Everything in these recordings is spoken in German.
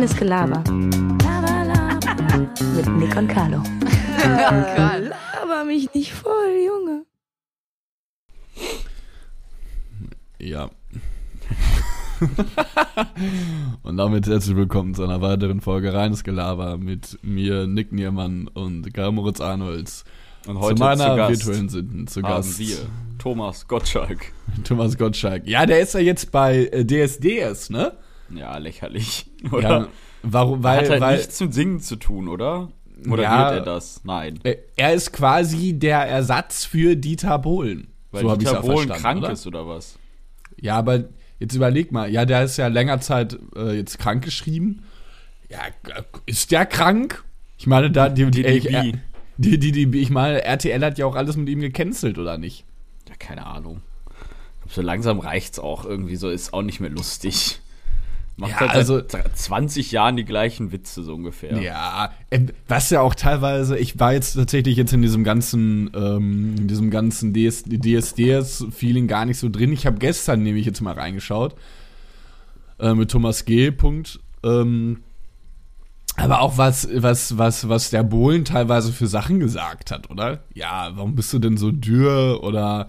Reines Gelaber. Mit Nick und Carlo. Laber mich nicht voll, Junge. Ja. und damit herzlich willkommen zu einer weiteren Folge Reines Gelaber mit mir, Nick Niermann und Karl Moritz Arnolds. Und heute zu meiner zu Gast virtuellen Sitten zu Gast. wir Thomas Gottschalk. Thomas Gottschalk. Ja, der ist ja jetzt bei äh, DSDS, ne? Ja, lächerlich. Ja, Oder? warum? Hat Weil, halt weil nichts mit Singen zu tun, oder? Oder Ja. er das? Nein. äh, er ist quasi der Ersatz für Dieter Bohlen. Weil so Dieter ja Bohlen krank oder? ist oder was? Ja, aber jetzt überleg mal. Ja, der ist ja länger Zeit äh, jetzt krank geschrieben. Ja, ist der krang? Ich meine, da die, die, DDB. äh, die, die, die, ich meine, RTL hat ja auch alles mit ihm gecancelt, oder nicht? Ja, keine Ahnung. So langsam reicht's auch irgendwie so, ist auch nicht mehr lustig. Macht Ja, halt also- seit 20 Jahren die gleichen Witze so ungefähr. Ja, äh, was ja auch teilweise, ich war jetzt tatsächlich jetzt in diesem ganzen, ähm, in diesem ganzen DS, DSDS-Feeling gar nicht so drin. Ich habe gestern nämlich jetzt mal reingeschaut äh, mit Thomas G. Punkt. Ähm, aber auch was, was, was, was der Bohlen teilweise für Sachen gesagt hat, oder? Ja, warum bist du denn so dürr? Oder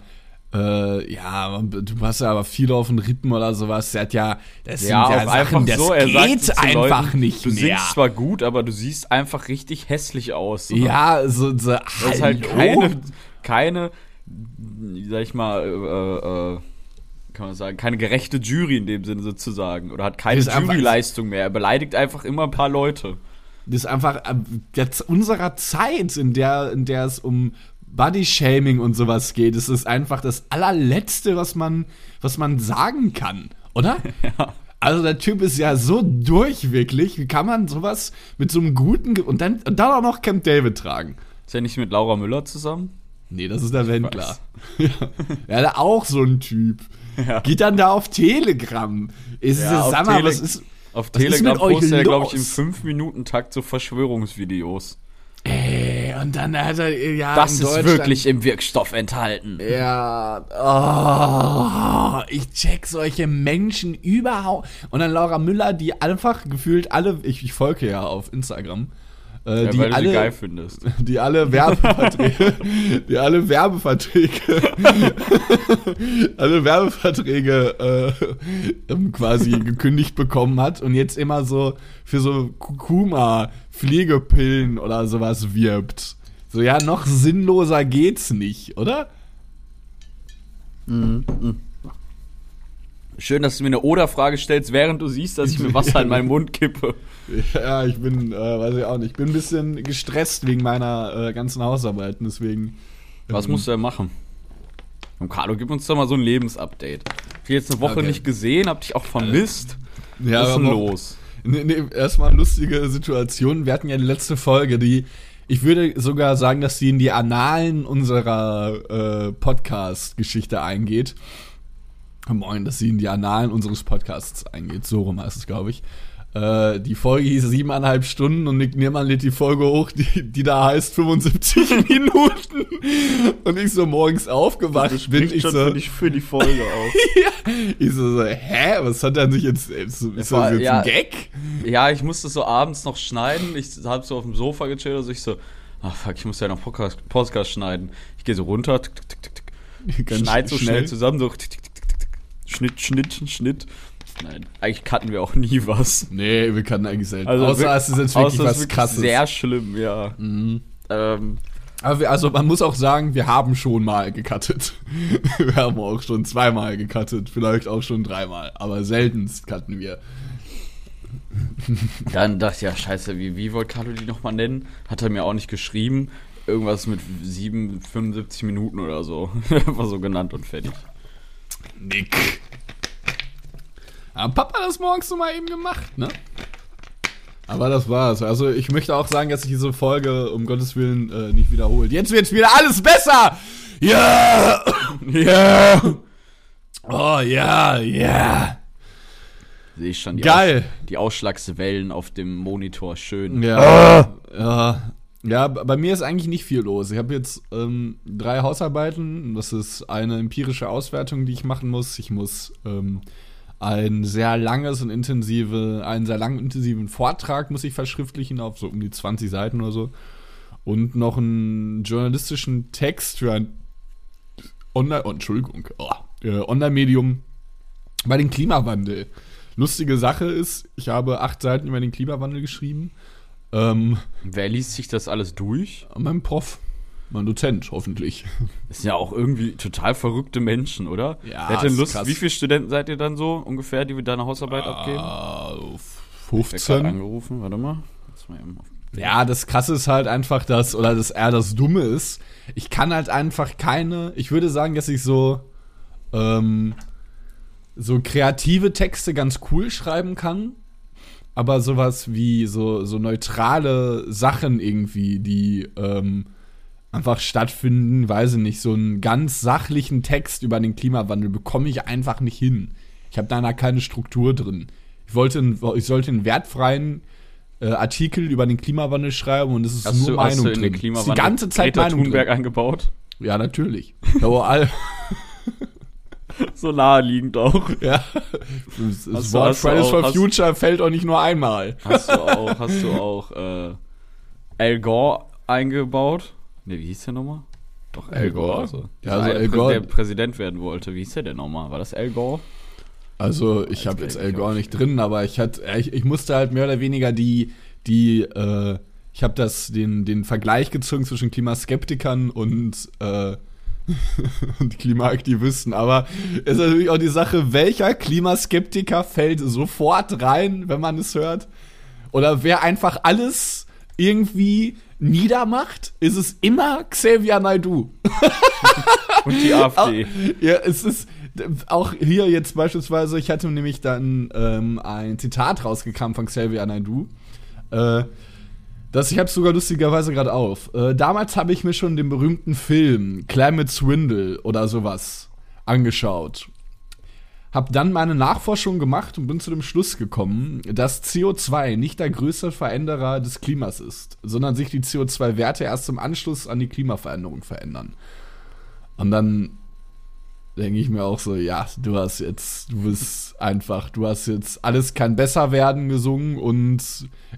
äh, ja, du hast ja aber viel auf den Rippen oder sowas. Der hat ja, das sind ja, Sachen, das er sagt geht zu einfach Leuten, nicht Du mehr. singst zwar gut, aber du siehst einfach richtig hässlich aus. So. Ja, so, so Das ist halt hallo? keine, keine, sag ich mal, äh, äh, kann man sagen, keine gerechte Jury in dem Sinne sozusagen. Oder hat keine Juryleistung mehr. Er beleidigt einfach immer ein paar Leute. Das ist einfach äh, jetzt unserer Zeit, in der, in der es um Bodyshaming und sowas geht. Es ist einfach das allerletzte, was man, was man sagen kann, oder? Ja. Also der Typ ist ja so durch, wirklich. Wie kann man sowas mit so einem guten Ge und dann, und dann auch noch Camp David tragen? Ist er nicht mit Laura Müller zusammen? Nee, das ist der Wendler. Ja, ja der auch so ein Typ. Geht dann da auf Telegram. Ist Ja, es, auf sag mal, was ist. Auf Was Telegram mit euch postet er, glaube ich, im los? 5-Minuten-Takt so Verschwörungsvideos. Ey, und dann hat er, ja, Das in ist wirklich im Wirkstoff enthalten. Ja, oh, ich check solche Menschen überhaupt. Und dann Laura Müller, die einfach gefühlt alle, ich, ich folge ja auf Instagram, äh, Ja, die alle, die alle Werbeverträge, die alle Werbeverträge, alle Werbeverträge äh, quasi gekündigt bekommen hat und jetzt immer so für so Kurkuma Pflegepillen oder sowas wirbt. So ja, noch sinnloser geht's nicht, oder? Schön, dass du mir eine Oder-Frage stellst, während du siehst, dass ich mir Wasser in meinen Mund kippe. Ja, ich bin, äh, weiß ich auch nicht, ich bin ein bisschen gestresst wegen meiner äh, ganzen Hausarbeiten, deswegen. Was ähm, musst du denn machen? Und Carlo, gib uns doch mal so ein Lebensupdate. Ich hab jetzt eine Woche Okay. nicht gesehen, hab dich auch vermisst. Ja, Was ist denn los? Nee, nee, erstmal lustige Situation. Wir hatten ja die letzte Folge, die, ich würde sogar sagen, dass die in die Annalen unserer äh, Podcast-Geschichte eingeht. Moin, dass sie in die Annalen unseres Podcasts eingeht. So rum heißt es, glaube ich. Äh, die Folge hieß siebeneinhalb Stunden und Nick Niermann lädt die Folge hoch, die, die da heißt 75 Minuten. Und ich so morgens aufgewacht bin. Ich so, für die Folge auf. ich so, so, hä, was hat er sich jetzt, ist, ist das jetzt ja. ein Gag? ja, ich musste so abends noch schneiden. Ich hab so auf dem Sofa gechillt, also ich so, ach fuck, ich muss ja noch Podcast, Podcast schneiden. Ich gehe so runter, tick, tick, tick, tick, schneid so schnell zusammen, so tick, tick, tick, tick, tick. Schnitt, Schnitt, Schnitt. Nein, eigentlich cutten wir auch nie was. Nee, wir können eigentlich selten. Also außer wirk- es ist jetzt wirklich was wirklich krasses. Sehr schlimm, ja. Ähm, Aber wir, also man muss auch sagen, wir haben schon mal gecuttet. wir haben auch schon zweimal gecuttet, vielleicht auch schon dreimal. Aber seltenst cutten wir. dann dachte ich, ja, scheiße, wie, wie wollte Carlo die nochmal nennen? Hat er mir auch nicht geschrieben. Irgendwas mit 7, 75 Minuten oder so. Einfach so genannt und fertig. Nick. Haben Papa das morgens so mal eben gemacht, ne? Aber das war's. Also ich möchte auch sagen, dass sich diese Folge um Gottes Willen äh, nicht wiederholt. Jetzt wird's wieder alles besser! Ja! Ja! Oh ja, ja! Sehe ich schon die, Geil. Aus, die Ausschlagswellen auf dem Monitor schön. Ja. Ja. Ja, b- bei mir ist eigentlich nicht viel los. Ich habe jetzt ähm, drei Hausarbeiten. Das ist eine empirische Auswertung, die ich machen muss. Ich muss ähm, ein sehr langes und intensive, einen sehr langen intensiven Vortrag muss ich verschriftlichen auf so um die 20 Seiten oder so und noch einen journalistischen Text für ein Online, oh, Entschuldigung, oh, äh, Online-Medium bei dem Klimawandel. Lustige Sache ist, ich habe acht Seiten über den Klimawandel geschrieben. Ähm, Wer liest sich das alles durch? mein Prof, mein Dozent, hoffentlich. Das sind ja auch irgendwie total verrückte Menschen, oder? Ja, Wer hat denn Lust? krass. Wie viele Studenten seid ihr dann so ungefähr, die wir deine Hausarbeit abgeben? Ah, Ich werd grad 15. angerufen, warte mal. Mal Ja, das Krasse ist halt einfach das, oder das eher das Dumme ist, ich kann halt einfach keine, ich würde sagen, dass ich so, ähm, so kreative Texte ganz cool schreiben kann, aber sowas wie so, so neutrale Sachen irgendwie, die, ähm, einfach stattfinden, weiß ich nicht, so einen ganz sachlichen Text über den Klimawandel bekomme ich einfach nicht hin. Ich habe da keine Struktur drin. Ich wollte, einen, ich sollte einen wertfreien äh, Artikel über den Klimawandel schreiben und es ist Hast nur du, hast Meinung du in drin. den Klimawandel die ganze Zeit Greta Meinung Thunberg drin. eingebaut? Ja, natürlich. Aber all, So naheliegend auch. ja. Das, das Hast Wort hast Fridays for hast- Future fällt auch nicht nur einmal. Hast du auch, hast du auch äh, Al Gore eingebaut? Ne, wie hieß der nochmal? Doch, Al Gore? Also. Ja, also Der Al Gore- Der Präsident werden wollte. Wie hieß der denn nochmal? War das Al Gore? Also ich habe jetzt El Gore nicht drin, aber ich hatte, ich, ich musste halt mehr oder weniger die, die, äh, ich habe das den den Vergleich gezogen zwischen Klimaskeptikern und äh, und Klimaaktivisten. Aber es ist natürlich auch die Sache, welcher Klimaskeptiker fällt sofort rein, wenn man es hört, oder wer einfach alles irgendwie niedermacht, ist es immer Xavier Naidoo. Und die AfD. Ja, es ist auch hier jetzt beispielsweise, ich hatte nämlich dann ähm, ein Zitat rausgekramt von Xavier Naidoo. Äh, das, ich habe sogar lustigerweise gerade auf. Äh, damals habe ich mir schon den berühmten Film Climate Swindle oder sowas angeschaut. Hab dann meine Nachforschung gemacht und bin zu dem Schluss gekommen, dass CO2 nicht der größte Veränderer des Klimas ist, sondern sich die CO2-Werte erst im Anschluss an die Klimaveränderung verändern. Und dann denke ich mir auch so, ja, du hast jetzt, du bist einfach, du hast jetzt alles kann besser werden gesungen und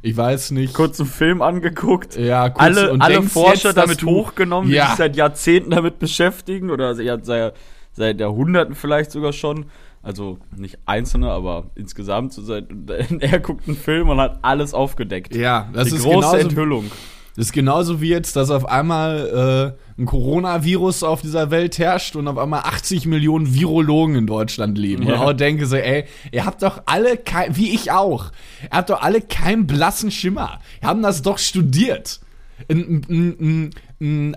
ich weiß nicht. Kurz einen Film angeguckt. ja, kurz, alle, und alle Forscher jetzt, damit du- hochgenommen, die Ja. sich seit Jahrzehnten damit beschäftigen oder seit, seit Jahrhunderten vielleicht sogar schon. Also nicht einzelne, aber insgesamt so seit er guckt einen Film und hat alles aufgedeckt. Ja, das Die ist große genauso, Enthüllung. Das ist genauso wie jetzt, dass auf einmal äh, ein Coronavirus auf dieser Welt herrscht und auf einmal 80 Millionen Virologen in Deutschland leben. Und Ja. ich auch denke so, ey, ihr habt doch alle, kein, wie ich auch, ihr habt doch alle keinen blassen Schimmer. Wir haben das doch studiert. Ein,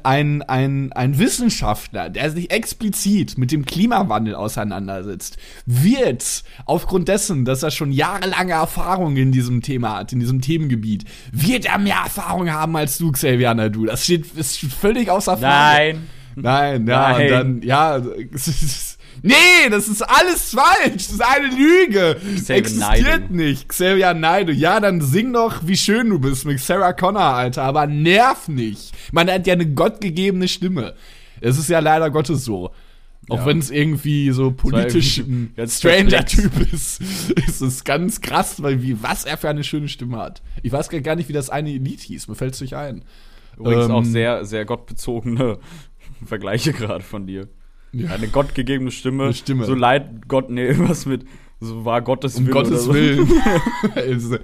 ein, ein, ein, Wissenschaftler, der sich explizit mit dem Klimawandel auseinandersetzt, wird aufgrund dessen, dass er schon jahrelange Erfahrung in diesem Thema hat, in diesem Themengebiet, wird er mehr Erfahrung haben als du, Xavier Nadu. Das steht ist völlig außer Frage. Nein. Nein, ja, Nein. und dann, ja, es ist, nee, das ist alles falsch, das ist eine Lüge. Xavier Existiert Naidoo. nicht. Xavier Naidoo, ja, dann sing doch, wie schön du bist mit Sarah Connor, Alter, aber nerv nicht. Man hat ja eine gottgegebene Stimme. Es ist ja leider Gottes so. Auch Ja. wenn es irgendwie so politisch ein stranger. Typ ist, ist es ganz krass, weil wie, was er für eine schöne Stimme hat. Ich weiß gar nicht, wie das eine Lied hieß, mir fällt es nicht ein. Übrigens Ähm, auch sehr, sehr gottbezogene Vergleiche gerade von dir. Ja. Eine gottgegebene Stimme. Eine Stimme. So leid Gott, nee, irgendwas mit, so war Gottes Um Wille Gottes so. Willen. Bedeutet-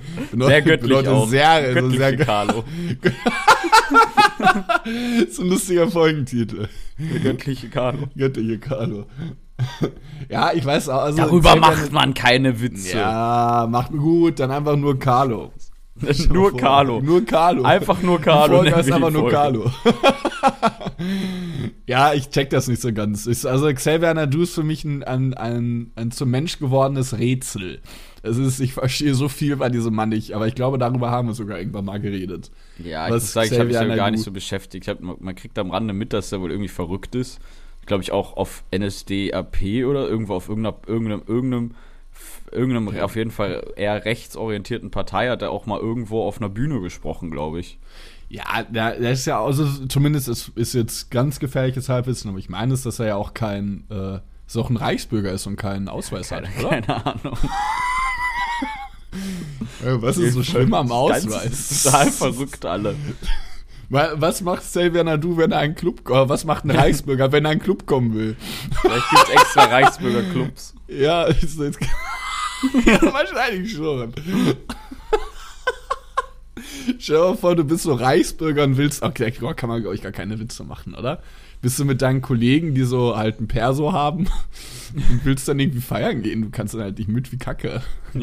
Sehr göttlich bedeutet auch. Sehr, also Göttliche sehr, Carlo. ist ein lustiger Folgentitel. Der göttliche Carlo. Göttliche Carlo. ja, ich weiß auch. Also Darüber macht man keine Witze. Ja, macht gut, dann einfach nur Carlo. nur Carlo. Nur Carlo. Einfach nur Carlo. Folge heißt die einfach nur Folge. Carlo. Ja, ich check das nicht so ganz. Ist, also Xavier Nadu ist für mich ein, ein, ein, ein zum Mensch gewordenes Rätsel. Es ist, ich verstehe so viel bei diesem Mann nicht, aber ich glaube, darüber haben wir sogar irgendwann mal geredet. Ja, ich muss sagen, ich habe mich ja gar nicht so beschäftigt. Hab, man, kriegt am Rande mit, dass er wohl irgendwie verrückt ist. Glaube ich auch auf NSDAP oder irgendwo auf irgendeiner, irgendeinem, irgendeinem, irgendeinem auf jeden Fall eher rechtsorientierten Partei hat er auch mal irgendwo auf einer Bühne gesprochen, glaube ich. Ja, der, der ist ja, also zumindest ist, ist jetzt ganz gefährliches Halbwissen, aber ich meine es, dass er ja auch kein, äh, Ist auch ein Reichsbürger ist und keinen Ausweis keine, hat, oder? keine Ahnung. Äh, Was ist so schlimm am Ausweis? Total verrückt alle. Wa- Was macht Xavier Nadu, wenn er einen Club kommt? Was macht ein Reichsbürger, wenn er einen Club kommen will? Vielleicht gibt es extra Reichsbürgerclubs. Ja, ist jetzt wahrscheinlich schon. Stell dir mal vor, du bist so Reichsbürger und willst. Okay, da kann man, glaube ich, gar keine Witze machen, oder? Bist du mit deinen Kollegen, die so halt ein Perso haben und willst dann irgendwie feiern gehen? Du kannst dann halt nicht mit wie Kacke.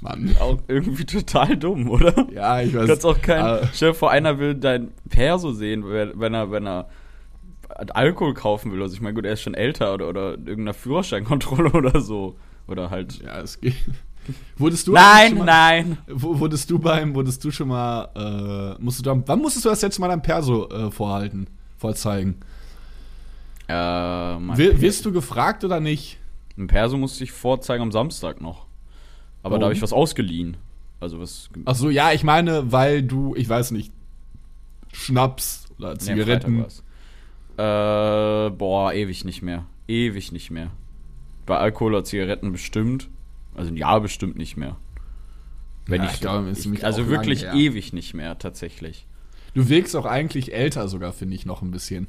Mann. Auch irgendwie total dumm, oder? Ja, ich Du weiß. kannst auch kein. äh, Stell dir vor, einer will dein Perso sehen, wenn wenn er, wenn er Alkohol kaufen will. Also ich meine, gut, er ist schon älter oder, oder irgendeiner Führerscheinkontrolle oder so. Oder halt. ja, es geht. Wurdest du Nein, mal- nein. Wurdest du beim, wurdest du schon mal, äh, musst du da, wann musstest du das letzte Mal dein Perso äh, vorhalten, vorzeigen? Äh, Wir, wirst du gefragt oder nicht? Ein Perso musste ich vorzeigen am Samstag noch. Aber Warum? da habe ich was ausgeliehen. Also was. Ach so, ja, ich meine, weil du, ich weiß nicht, Schnaps oder Nee, Zigaretten. War's. Äh, boah, ewig nicht mehr. Ewig nicht mehr. Bei Alkohol oder Zigaretten bestimmt. Also ein Jahr bestimmt nicht mehr. Wenn Ja, ich, ich glaube, ich, nämlich also wirklich lang her. ewig nicht mehr, tatsächlich. du wirkst auch eigentlich älter sogar, finde ich, noch ein bisschen.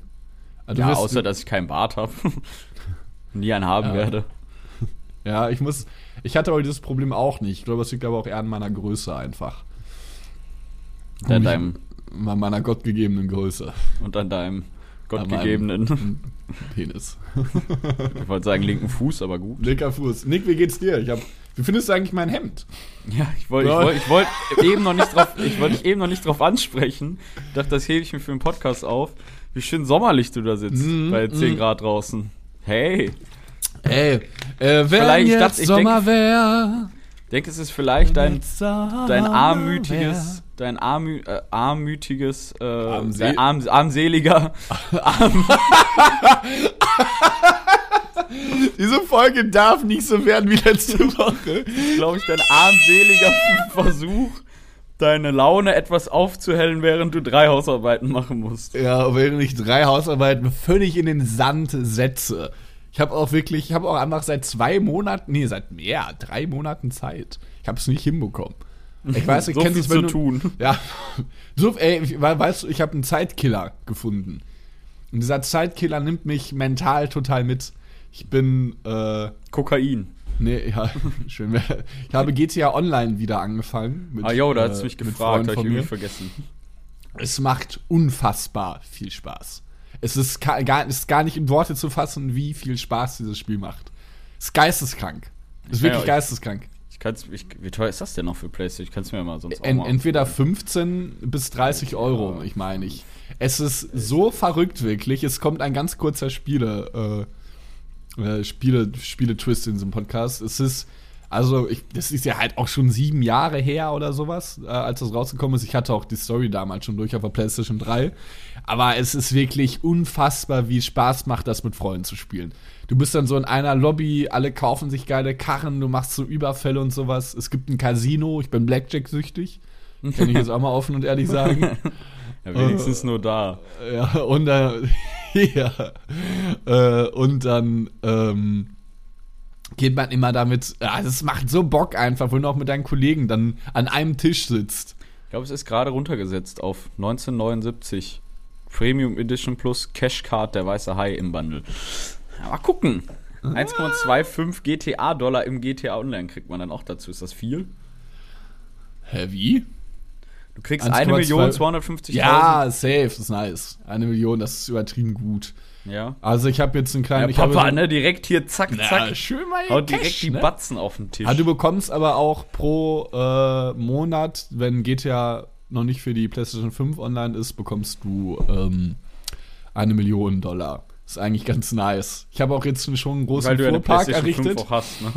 Also ja, außer dass ich keinen Bart habe. Nie einen haben Ja. werde. Ja, ich muss, ich hatte aber dieses Problem auch nicht. Ich glaube, es liegt aber auch eher an meiner Größe einfach. An deinem, An meiner gottgegebenen Größe. und an deinem gottgegebenen, Penis. ich wollte sagen linken Fuß, aber gut. Linker Fuß. Nick, wie geht's dir? Ich hab, wie findest du eigentlich mein Hemd? Ja, ich wollte ich wollt, ich wollt eben noch nicht drauf, ich wollte dich eben noch nicht drauf ansprechen. Ich dachte, das hebe ich mir für den Podcast auf. Wie schön sommerlich du da sitzt Mhm, bei 10 mhm. Grad draußen. Hey, Ey, äh, wenn Vielleicht, ich jetzt dachte- ich Sommer wäre. ich denke, es ist vielleicht dein, dein dein armütiges, dein armü, äh, armütiges, äh, dein arm, armseliger, arm, Diese Folge darf nicht so werden wie letzte Woche. glaube ich, dein armseliger Versuch, deine Laune etwas aufzuhellen, während du drei Hausarbeiten machen musst. Ja, während ich drei Hausarbeiten völlig in den Sand setze. Ich habe auch wirklich, ich habe auch einfach seit zwei Monaten, nee, seit mehr, drei Monaten Zeit. Ich habe es nicht hinbekommen. Ich weiß, ich So kenne es, wenn zu du, tun. Ja, so, ey, ich- we- weißt du, ich habe einen Zeitkiller gefunden. Und dieser Zeitkiller nimmt mich mental total mit. Ich bin, äh, Kokain. nee, ja, schön. wär- Ich habe GTA Online wieder angefangen. Mit, Ah, jo, da äh, hast du mich gefragt, habe ich irgendwie vergessen. Es macht unfassbar viel Spaß. Es ist gar, es ist gar nicht in Worte zu fassen, wie viel Spaß dieses Spiel macht. Es ist geisteskrank. Es ist Ja, wirklich ich- geisteskrank. Ich kann's, ich, wie teuer ist das denn noch für PlayStation? Ich kann es mir mal sonst auch mal. entweder 15 bis 30 Euro, ich meine ich. Es ist so verrückt wirklich. Es kommt ein ganz kurzer Spiele, äh, äh, Spiele, Spiele-Twist in diesem Podcast. Es ist, also, ich, das ist ja halt auch schon sieben Jahre her oder sowas, äh, als das rausgekommen ist. Ich hatte auch die Story damals schon durch auf der PlayStation 3. Aber es ist wirklich unfassbar, wie es Spaß macht, das mit Freunden zu spielen. Du bist dann so in einer Lobby, alle kaufen sich geile Karren, du machst so Überfälle und sowas. Es gibt ein Casino, ich bin Blackjack-süchtig. Kann ich jetzt auch mal offen und ehrlich sagen. ja, wenigstens nur da. Ja, und dann, ja, äh, und dann ähm, geht man immer damit, ja, das macht so Bock einfach, wenn du auch mit deinen Kollegen dann an einem Tisch sitzt. Ich glaube, es ist gerade runtergesetzt auf 1979. Premium Edition plus Cashcard der weiße Hai im Bundle. Ja, mal gucken. 1,25 GTA-Dollar im GTA Online kriegt man dann auch dazu. Ist das viel? Hä, wie? Du kriegst 1,2 1.250.000. Ja, safe, das ist nice. Eine Million, das ist übertrieben gut. Ja. Also ich habe jetzt einen Ja, kleinen... ich Papa, habe, ne? Direkt hier, zack, Na, zack. schön mal hier Haut direkt Cash, die ne? Batzen auf den Tisch. Ah, du bekommst aber auch pro äh, Monat, wenn GTA noch nicht für die PlayStation 5 online ist, bekommst du ähm, eine Million Dollar. Ist eigentlich ganz nice. Ich habe auch jetzt schon einen großen Weil du ja eine Fuhrpark PlayStation 5 errichtet. auch hast, ne?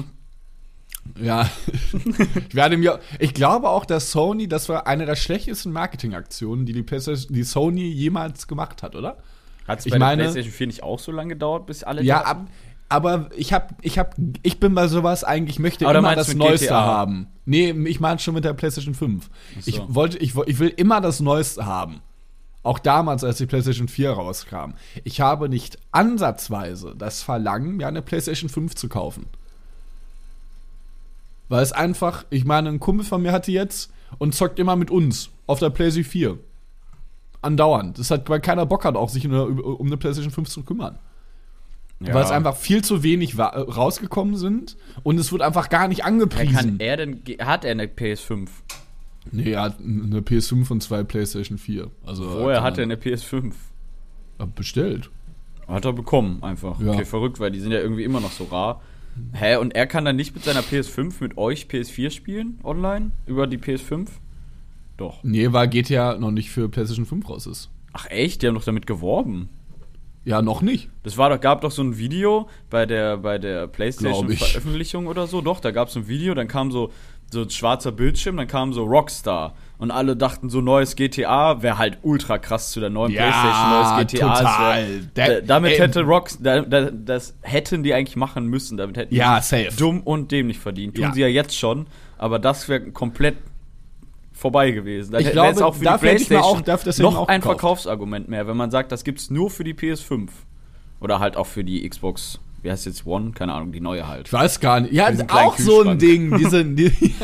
Ja. ich werde mir, ich glaube auch, dass Sony, das war eine der schlechtesten Marketingaktionen, die die, PlayStation, die Sony jemals gemacht hat, oder? Hat es Ich bei der meine- PlayStation 4 nicht auch so lange gedauert, bis alle Ja, ab, aber ich hab, ich hab, ich bin bei sowas eigentlich, ich möchte Aber immer das Neueste GTA? haben. Nee, ich meine schon mit der PlayStation 5. so. Ich wollte, ich, ich will immer das Neueste haben. Auch damals, als die PlayStation 4 rauskam. Ich habe nicht ansatzweise das Verlangen, mir eine PlayStation 5 zu kaufen. Weil es einfach, ich meine, ein Kumpel von mir hatte jetzt und zockt immer mit uns auf der PlayStation 4. Andauernd. Das hat, weil keiner Bock hat, auch sich eine, um eine PlayStation 5 zu kümmern. Ja. Weil es einfach viel zu wenig äh, rausgekommen sind und es wird einfach gar nicht Ja, angepriesen. kann er denn, hat er eine PS5? Nee, er hat eine PS5 und zwei PlayStation 4. Also kann hat er eine PS5? Hab bestellt. Hat er bekommen, einfach. Ja. Okay, verrückt, weil die sind ja irgendwie immer noch so rar. Hä, und er kann dann nicht mit seiner PS5 mit euch PS4 spielen, online? Über die PS5? Doch. Nee, weil GTA noch nicht für PlayStation 5 raus ist. Ach echt? Die haben doch damit geworben. Ja, noch nicht. Das war doch, gab doch so ein Video bei der, bei der. PlayStation-Veröffentlichung oder so. Doch, da gab es ein Video, dann kam so, so ein schwarzer Bildschirm, dann kam so Rockstar. Und alle dachten, so neues GTA wäre halt ultra krass zu der neuen Ja, PlayStation, neues GTA. Total. wär- da, damit hätte Rocks, da, da, das hätten die eigentlich machen müssen. Damit hätten Ja, die safe. dumm und dämlich verdient. Tun Ja. sie ja jetzt schon, aber das wäre komplett vorbei gewesen. Dann Ich glaube, es auch für dafür die PlayStation auch- dafür- noch ein gekauft. Verkaufsargument mehr, wenn man sagt, das gibt's nur für die PS5. Oder halt auch für die Xbox, wie heißt jetzt One? Keine Ahnung, die neue halt. Ich weiß gar nicht. Ja, auch so ein. Ding. Diese, die,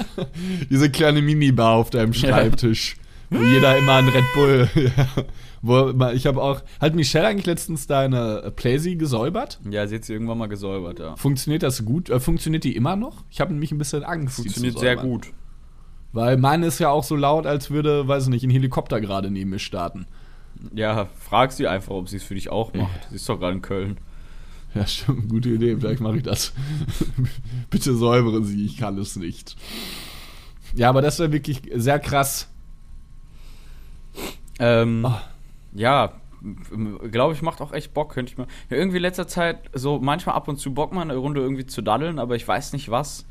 diese kleine Minibar auf deinem Schreibtisch. Wo jeder immer ein Red Bull. Ja, wo ich habe auch. Hat Michelle eigentlich letztens deine Playsee gesäubert? Ja, sie hat sie irgendwann mal gesäubert, ja. Funktioniert das gut? Äh, funktioniert die immer noch? Ich habe nämlich ein bisschen Angst. Funktioniert sehr gut. Weil meine ist ja auch so laut, als würde, weiß ich nicht, ein Helikopter gerade neben mir starten. Ja, frag sie einfach, ob sie es für dich auch macht. Sie ist doch gerade in Köln. Ja, stimmt, gute Idee. Vielleicht mache ich das. Bitte säubere sie, ich kann es nicht. Ja, aber das wäre wirklich sehr krass. Ähm, Ah. Ja, glaube ich, macht auch echt Bock, könnte ich mir. Ja, irgendwie in letzter Zeit so manchmal ab und zu Bock mal eine Runde irgendwie zu daddeln, aber ich weiß nicht was.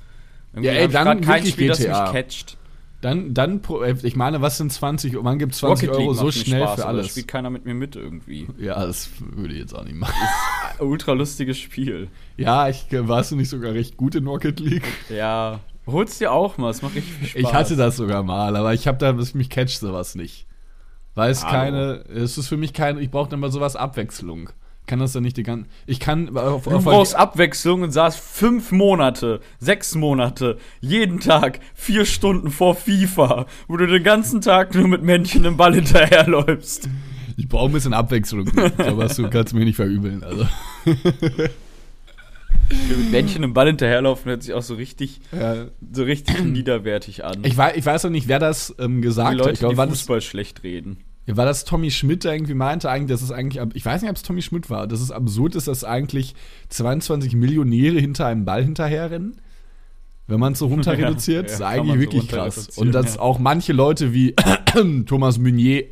Irgendwie Ja, ey, ich dann grad kein Spiel, das mich GTA. catcht. Dann, dann, pro- äh, ich meine, was sind 20 Euro? Man gibt 20 Euro so schnell Spaß, für aber da alles. spielt keiner mit mir mit irgendwie. Ja, das würde ich jetzt auch nicht machen. Ultra lustiges Spiel. Ja, ich äh, warst du nicht sogar recht gut in Rocket League? Ja, hol's dir auch mal, es macht richtig viel Spaß. Ich hatte das sogar mal, aber ich habe da, mich catcht sowas nicht. Weil es Hallo. keine, es ist für mich keine, ich brauche dann mal sowas Abwechslung. Ich kann das dann nicht die ganze, ich kann auf, Du auf brauchst Abwechslung und saß fünf Monate, sechs Monate, jeden Tag vier Stunden vor FIFA, wo du den ganzen Tag nur mit Männchen im Ball hinterherläufst. ich brauche ein bisschen Abwechslung. Sowas du kannst mir nicht verübeln. Also, mit Männchen im Ball hinterherlaufen hört sich auch so richtig, ja. so richtig niederwertig an. ich, weiß, ich weiß auch nicht, wer das ähm, die gesagt hat. Leute, Ich glaube, die war das, Fußball schlecht reden. Ja, war das Tommy Schmidt, der irgendwie meinte, eigentlich, dass es eigentlich, ich weiß nicht, ob es Tommy Schmidt war, dass es absurd ist, dass eigentlich 22 Millionäre hinter einem Ball hinterherrennen. Wenn man es so runter reduziert, ja, ist eigentlich so wirklich krass. Und dass ja. auch manche Leute wie Thomas Meunier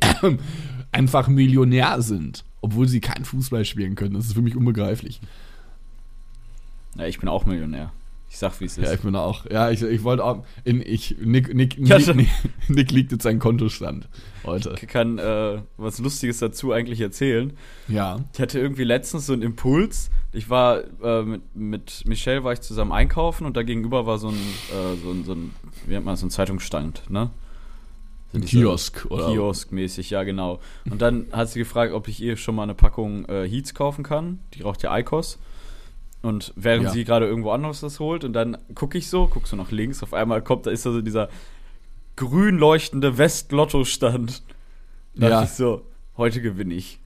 einfach Millionär sind, obwohl sie kein Fußball spielen können. Das ist für mich unbegreiflich. Ja, ich bin auch Millionär. Ich sag, wie es ist. Ja, ich bin auch. Ja, ich, ich wollte auch. In, ich, Nick, Nick, Ja, Nick. Nick, Nick liegt jetzt sein Kontostand heute. ich kann äh, was Lustiges dazu eigentlich erzählen. Ja. Ich hatte irgendwie letztens so einen Impuls. Ich war äh, mit, mit Michelle war ich zusammen einkaufen und da gegenüber war so ein, äh, so ein, so ein wie nennt man so ein Zeitungsstand, ne? Ein Kiosk, oder? Kiosk-mäßig, ja genau. Und dann hat sie gefragt, ob ich ihr schon mal eine Packung äh, Heats kaufen kann. Die raucht ja Eikos. Und während Ja. sie gerade irgendwo anderes das holt und dann gucke ich so, guck so nach links, auf einmal kommt, da ist da so dieser grün leuchtende West-Lotto-Stand. Da Ja. dachte ich so, heute gewinne ich.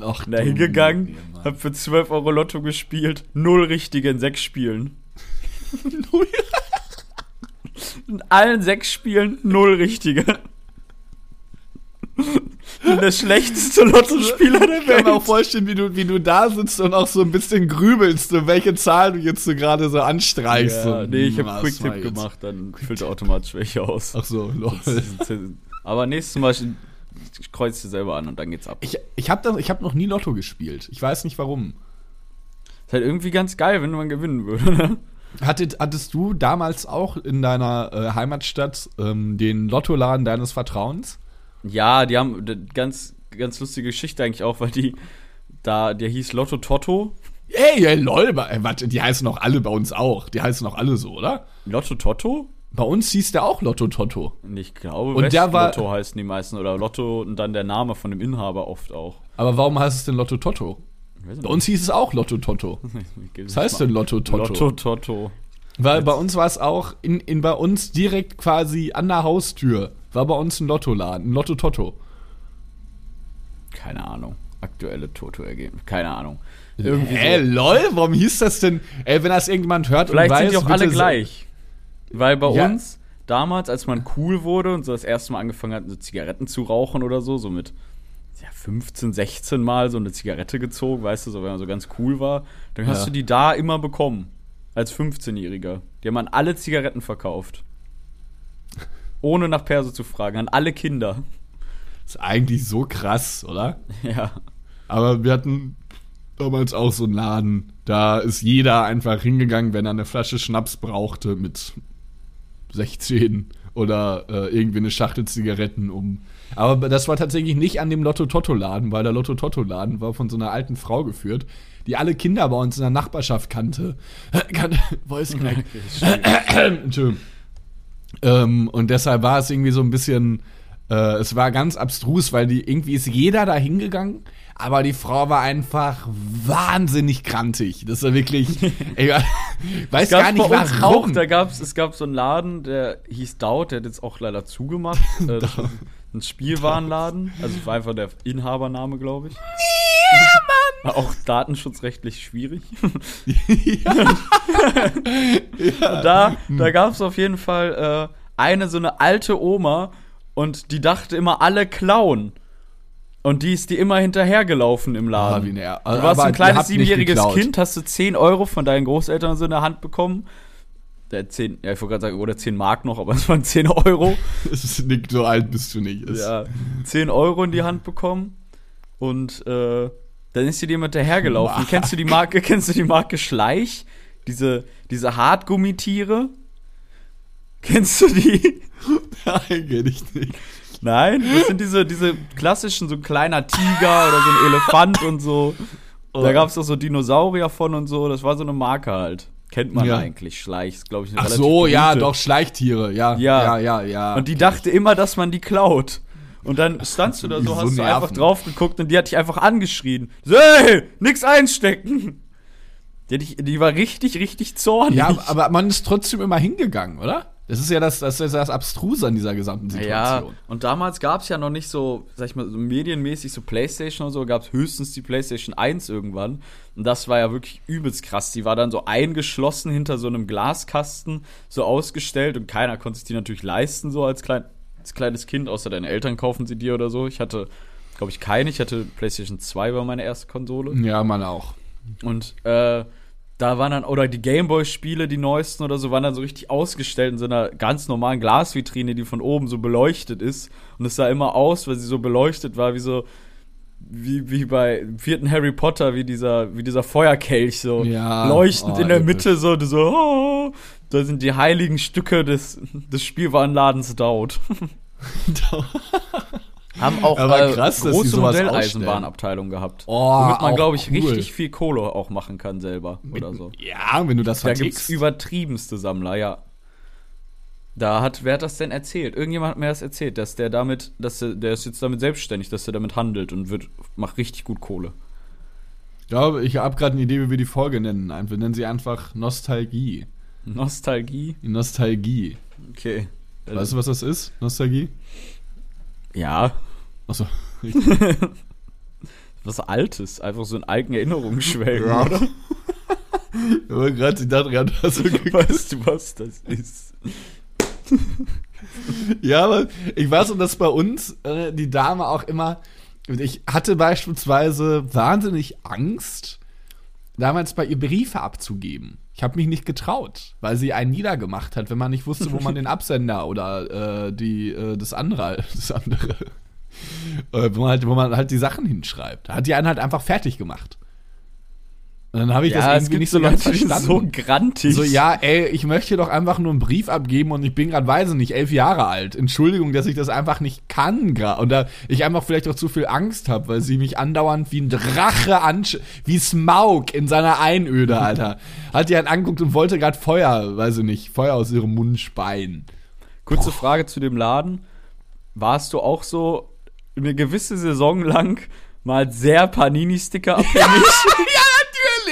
Ach, Da du hingegangen, Mann. hab für 12 Euro Lotto gespielt, null richtige in sechs Spielen. In allen sechs Spielen null richtige. Bin der schlechteste Lottospieler der Ich kann mir auch Welt. vorstellen, wie du, wie du da sitzt und auch so ein bisschen grübelst, welche Zahl du jetzt so gerade so anstreichst. Ja, nee, ich hm, hab was war Quicktip gemacht, dann füllt er automatisch welche aus. Ach so, lol. Aber nächstes Mal ich kreuze dir selber an und dann geht's ab. Ich, ich habe hab noch nie Lotto gespielt. Ich weiß nicht warum. Ist halt irgendwie ganz geil, wenn man gewinnen würde. Ne? Hattet, hattest du damals auch in deiner äh, Heimatstadt ähm, den Lottoladen deines Vertrauens? Ja, die haben eine ganz, ganz lustige Geschichte eigentlich auch, weil die da, der hieß Lotto Totto. Ey, ey lol, ey, warte, die heißen doch alle bei uns auch. Die heißen doch alle so, oder? Lotto Totto? Bei uns hieß der auch Lotto Toto. Und ich glaube, Und der war- Lotto heißen die meisten. Oder Lotto und dann der Name von dem Inhaber oft auch. Aber warum heißt es denn Lotto weiß Bei uns hieß es auch Lotto Toto. nicht. Was heißt denn Lotto Toto? Lotto Toto. Weil bei uns war es auch in, in bei uns direkt quasi an der Haustür war bei uns ein Lottoladen, ein Lotto Toto. Keine Ahnung. Aktuelle Toto-Ergebnisse. Keine Ahnung. Irgendwie Hä, so. lol, warum hieß das denn? Ey, wenn das irgendjemand hört Vielleicht und weiß, sind die auch alle gleich. Weil bei Ja. uns damals, als man cool wurde und so das erste Mal angefangen hat, so Zigaretten zu rauchen oder so, so mit ja, 15, 16 Mal so eine Zigarette gezogen, weißt du, so wenn man so ganz cool war, dann hast Ja. du die da immer bekommen. Als 15-Jähriger. Die haben an alle Zigaretten verkauft. Ohne nach Perso zu fragen, an alle Kinder. Ist eigentlich so krass, oder? Ja. Aber wir hatten damals auch so einen Laden, da ist jeder einfach hingegangen, wenn er eine Flasche Schnaps brauchte mit 16 oder äh, irgendwie eine Schachtel Zigaretten um. Aber das war tatsächlich nicht an dem Lotto-Toto-Laden, weil der Lotto-Toto-Laden war von so einer alten Frau geführt, die alle Kinder bei uns in der Nachbarschaft kannte. kannte Voice Crack. Entschuldigung. Ähm, und deshalb war es irgendwie so ein bisschen, äh, es war ganz abstrus, weil die irgendwie ist jeder da hingegangen, aber die Frau war einfach wahnsinnig krantig. Das war wirklich, ich weiß gar nicht warum. Auch, da gab's, es gab so einen Laden, der hieß Dowd, der hat jetzt auch leider zugemacht. äh, ein Spielwarenladen. Also war einfach der Inhabername, glaube ich. War auch datenschutzrechtlich schwierig. Und da, da gab es auf jeden Fall äh, eine so eine alte Oma und die dachte immer, alle klauen. Und die ist die immer hinterhergelaufen im Ah, Laden. wie ner- Du warst aber ein kleines siebenjähriges. Kind, hast du 10 Euro von deinen Großeltern so in der Hand bekommen. Der 10, ja, ich wollte gerade sagen, oder 10 Mark noch, aber es waren 10 Euro. Es ist nicht so alt bist du nicht. Es- Ja, 10 Euro in die Hand bekommen. Und äh, dann ist dir mit hinterhergelaufen. Mark. Kennst du die Marke, kennst du die Marke Schleich? Diese, diese Hartgummitiere? Kennst du die? Nein, kenn ich nicht. Nein, das sind diese, diese klassischen, so ein kleiner Tiger oder so ein Elefant und so. Da gab es auch so Dinosaurier von und so. Das war so eine Marke halt. Kennt man Ja. eigentlich, Schleich. Ist, glaube ich, eine Ach so, ja, berühmte. doch, Schleichtiere, ja. Ja. ja, ja. ja. Und die dachte immer, dass man die klaut. Und dann standst du da so, So hast du einfach drauf geguckt und die hat dich einfach angeschrien. Hey, nix einstecken. Die, dich, die war richtig, richtig zornig. ja, aber man ist trotzdem immer hingegangen, oder? Das ist ja das, das, ist das Abstruse an dieser gesamten Ja, Situation. und damals gab es ja noch nicht so, sag ich mal, so medienmäßig so Playstation und so, gab es höchstens die Playstation 1 irgendwann. Und das war ja wirklich übelst krass. Die war dann so eingeschlossen hinter so einem Glaskasten, so ausgestellt und keiner konnte sich die natürlich leisten, so als, klein, als kleines Kind, außer deine Eltern kaufen sie dir oder so. Ich hatte, glaube ich, keine. Ich hatte Playstation 2 war meine erste Konsole. Ja, man auch. Und äh, da waren dann, oder die Gameboy-Spiele, die neuesten oder so, waren dann so richtig ausgestellt in so einer ganz normalen Glasvitrine, die von oben so beleuchtet ist. Und es sah immer aus, weil sie so beleuchtet war, wie so, wie, wie bei dem vierten Harry Potter, wie dieser, wie dieser Feuerkelch, so Ja, leuchtend oh, in der. Mitte, so, du so, oh, da sind die heiligen Stücke des, des Spielwarenladens Daut. Haben auch Aber äh, krass, dass die große sowas Modelleisenbahnabteilung gehabt. Oh, womit man, glaube ich, cool. richtig viel Kohle auch machen kann selber oder so. Ja, wenn du das Da gibt's vertickst. übertriebenste Sammler, ja. Da hat, wer hat das denn erzählt? Irgendjemand hat mir das erzählt, dass der damit, dass der, der ist jetzt damit selbstständig, dass er damit handelt und wird, macht richtig gut Kohle. Ja, ich habe gerade eine Idee, wie wir die Folge nennen. Wir nennen sie einfach Nostalgie. Nostalgie? Nostalgie. Okay. Weißt du, was das ist? Nostalgie? Ja, Achso. was Altes, einfach so in alten Erinnerungen schwelgen, Ja. oder? Aber gerade da dran hast du ge- Weißt du, was das ist? Ja, aber ich weiß noch, dass bei uns äh, die Dame auch immer. Ich hatte beispielsweise wahnsinnig Angst, damals bei ihr Briefe abzugeben. Ich habe mich nicht getraut, weil sie einen niedergemacht hat, wenn man nicht wusste, wo man den Absender oder äh, die äh, das andere, das andere, äh, wo man halt, wo man halt die Sachen hinschreibt. Hat die einen halt einfach fertig gemacht. Und dann habe ich Ja, das irgendwie nicht so Leute, verstanden. so grantig. So, ja, ey, ich möchte doch einfach nur einen Brief abgeben und ich bin gerade, weiß ich nicht, elf Jahre alt. Entschuldigung, dass ich das einfach nicht kann gerade. Und da ich einfach vielleicht auch zu viel Angst habe, weil sie mich andauernd wie ein Drache ansch... Wie Smaug in seiner Einöde, Alter. Hat die halt angeguckt und wollte gerade Feuer, weiß ich nicht, Feuer aus ihrem Mund speien. Kurze Frage zu dem Laden. Warst du auch so eine gewisse Saison lang mal sehr Panini-Sticker abhängig? ja,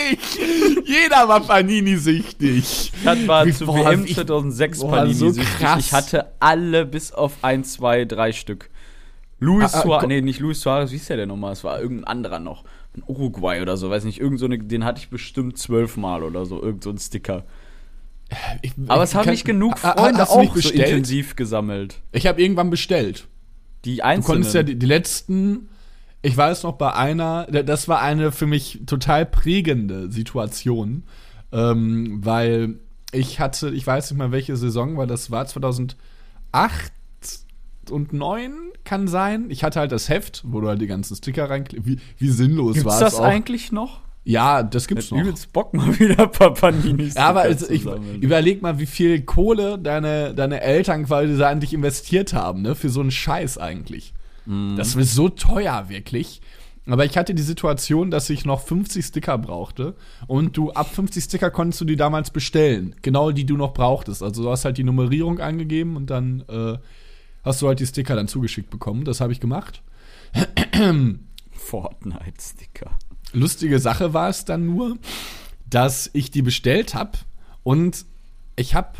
natürlich! Jeder war Panini-süchtig. Das war Wie- zu boah, WM ich- 2006 boah, Panini so. Ich hatte alle bis auf ein, zwei, drei Stück. Luis Ah, ah, Suarez, nee, nicht Luis Suarez, wie ist der denn nochmal? Es war irgendein anderer noch. Ein Uruguay oder so, weiß nicht. Irgend so eine, den hatte ich bestimmt zwölfmal oder so, irgend so ein Sticker. Ich, Aber es ich haben nicht genug Ah, ah, Freunde du nicht auch so intensiv gesammelt. Ich habe irgendwann bestellt. Die Du einzelnen. konntest ja die, die letzten, ich weiß noch bei einer, da- das war eine für mich total prägende Situation, ähm, weil ich hatte, ich weiß nicht mal welche Saison, weil das war 2008 und 9 kann sein. Ich hatte halt das Heft, wo du halt die ganzen Sticker reinklickst. Wie, wie sinnlos Gibt's war das es auch. eigentlich noch? Ja, das gibt's noch. übelst Bock mal wieder Panini Ja, aber zu ich, überleg mal, wie viel Kohle deine, deine Eltern quasi da an dich investiert haben, ne? Für so einen Scheiß eigentlich. Das ist so teuer, wirklich. Aber ich hatte die Situation, dass ich noch 50 Sticker brauchte und du ab 50 Sticker konntest du die damals bestellen. Genau die du noch brauchtest. Also du hast halt die Nummerierung angegeben und dann äh, hast du halt die Sticker dann zugeschickt bekommen. Das habe ich gemacht. Fortnite-Sticker. Lustige Sache war es dann nur, dass ich die bestellt habe und ich habe,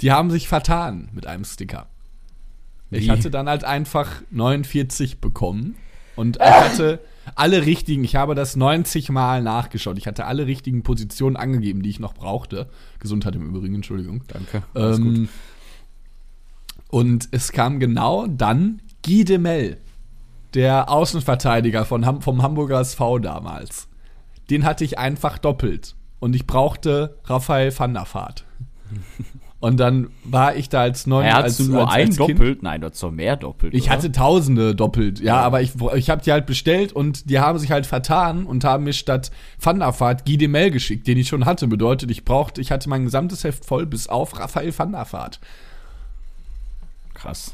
die haben sich vertan mit einem Sticker. Ich Wie? hatte dann halt einfach 49 bekommen und ich hatte alle richtigen, ich habe das 90 Mal nachgeschaut. Ich hatte alle richtigen Positionen angegeben, die ich noch brauchte. Gesundheit im Übrigen, Entschuldigung. Danke. Alles Ähm, gut. und es kam genau dann Guy de Mel, der Außenverteidiger von Ham vom Hamburger SV damals. Den hatte ich einfach doppelt. Und ich brauchte Raphael van der Vaart. Und dann war ich da als neun Ja, als, du nur als, ein als Kind. doppelt? Nein, du hast doch mehr doppelt. Ich oder? hatte tausende doppelt, ja, aber ich, ich habe die halt bestellt und die haben sich halt vertan und haben mir statt Van der Vaart Guy de Mel geschickt, den ich schon hatte. Bedeutet, ich brauchte, ich hatte mein gesamtes Heft voll bis auf Raphael van der Vaart. Krass.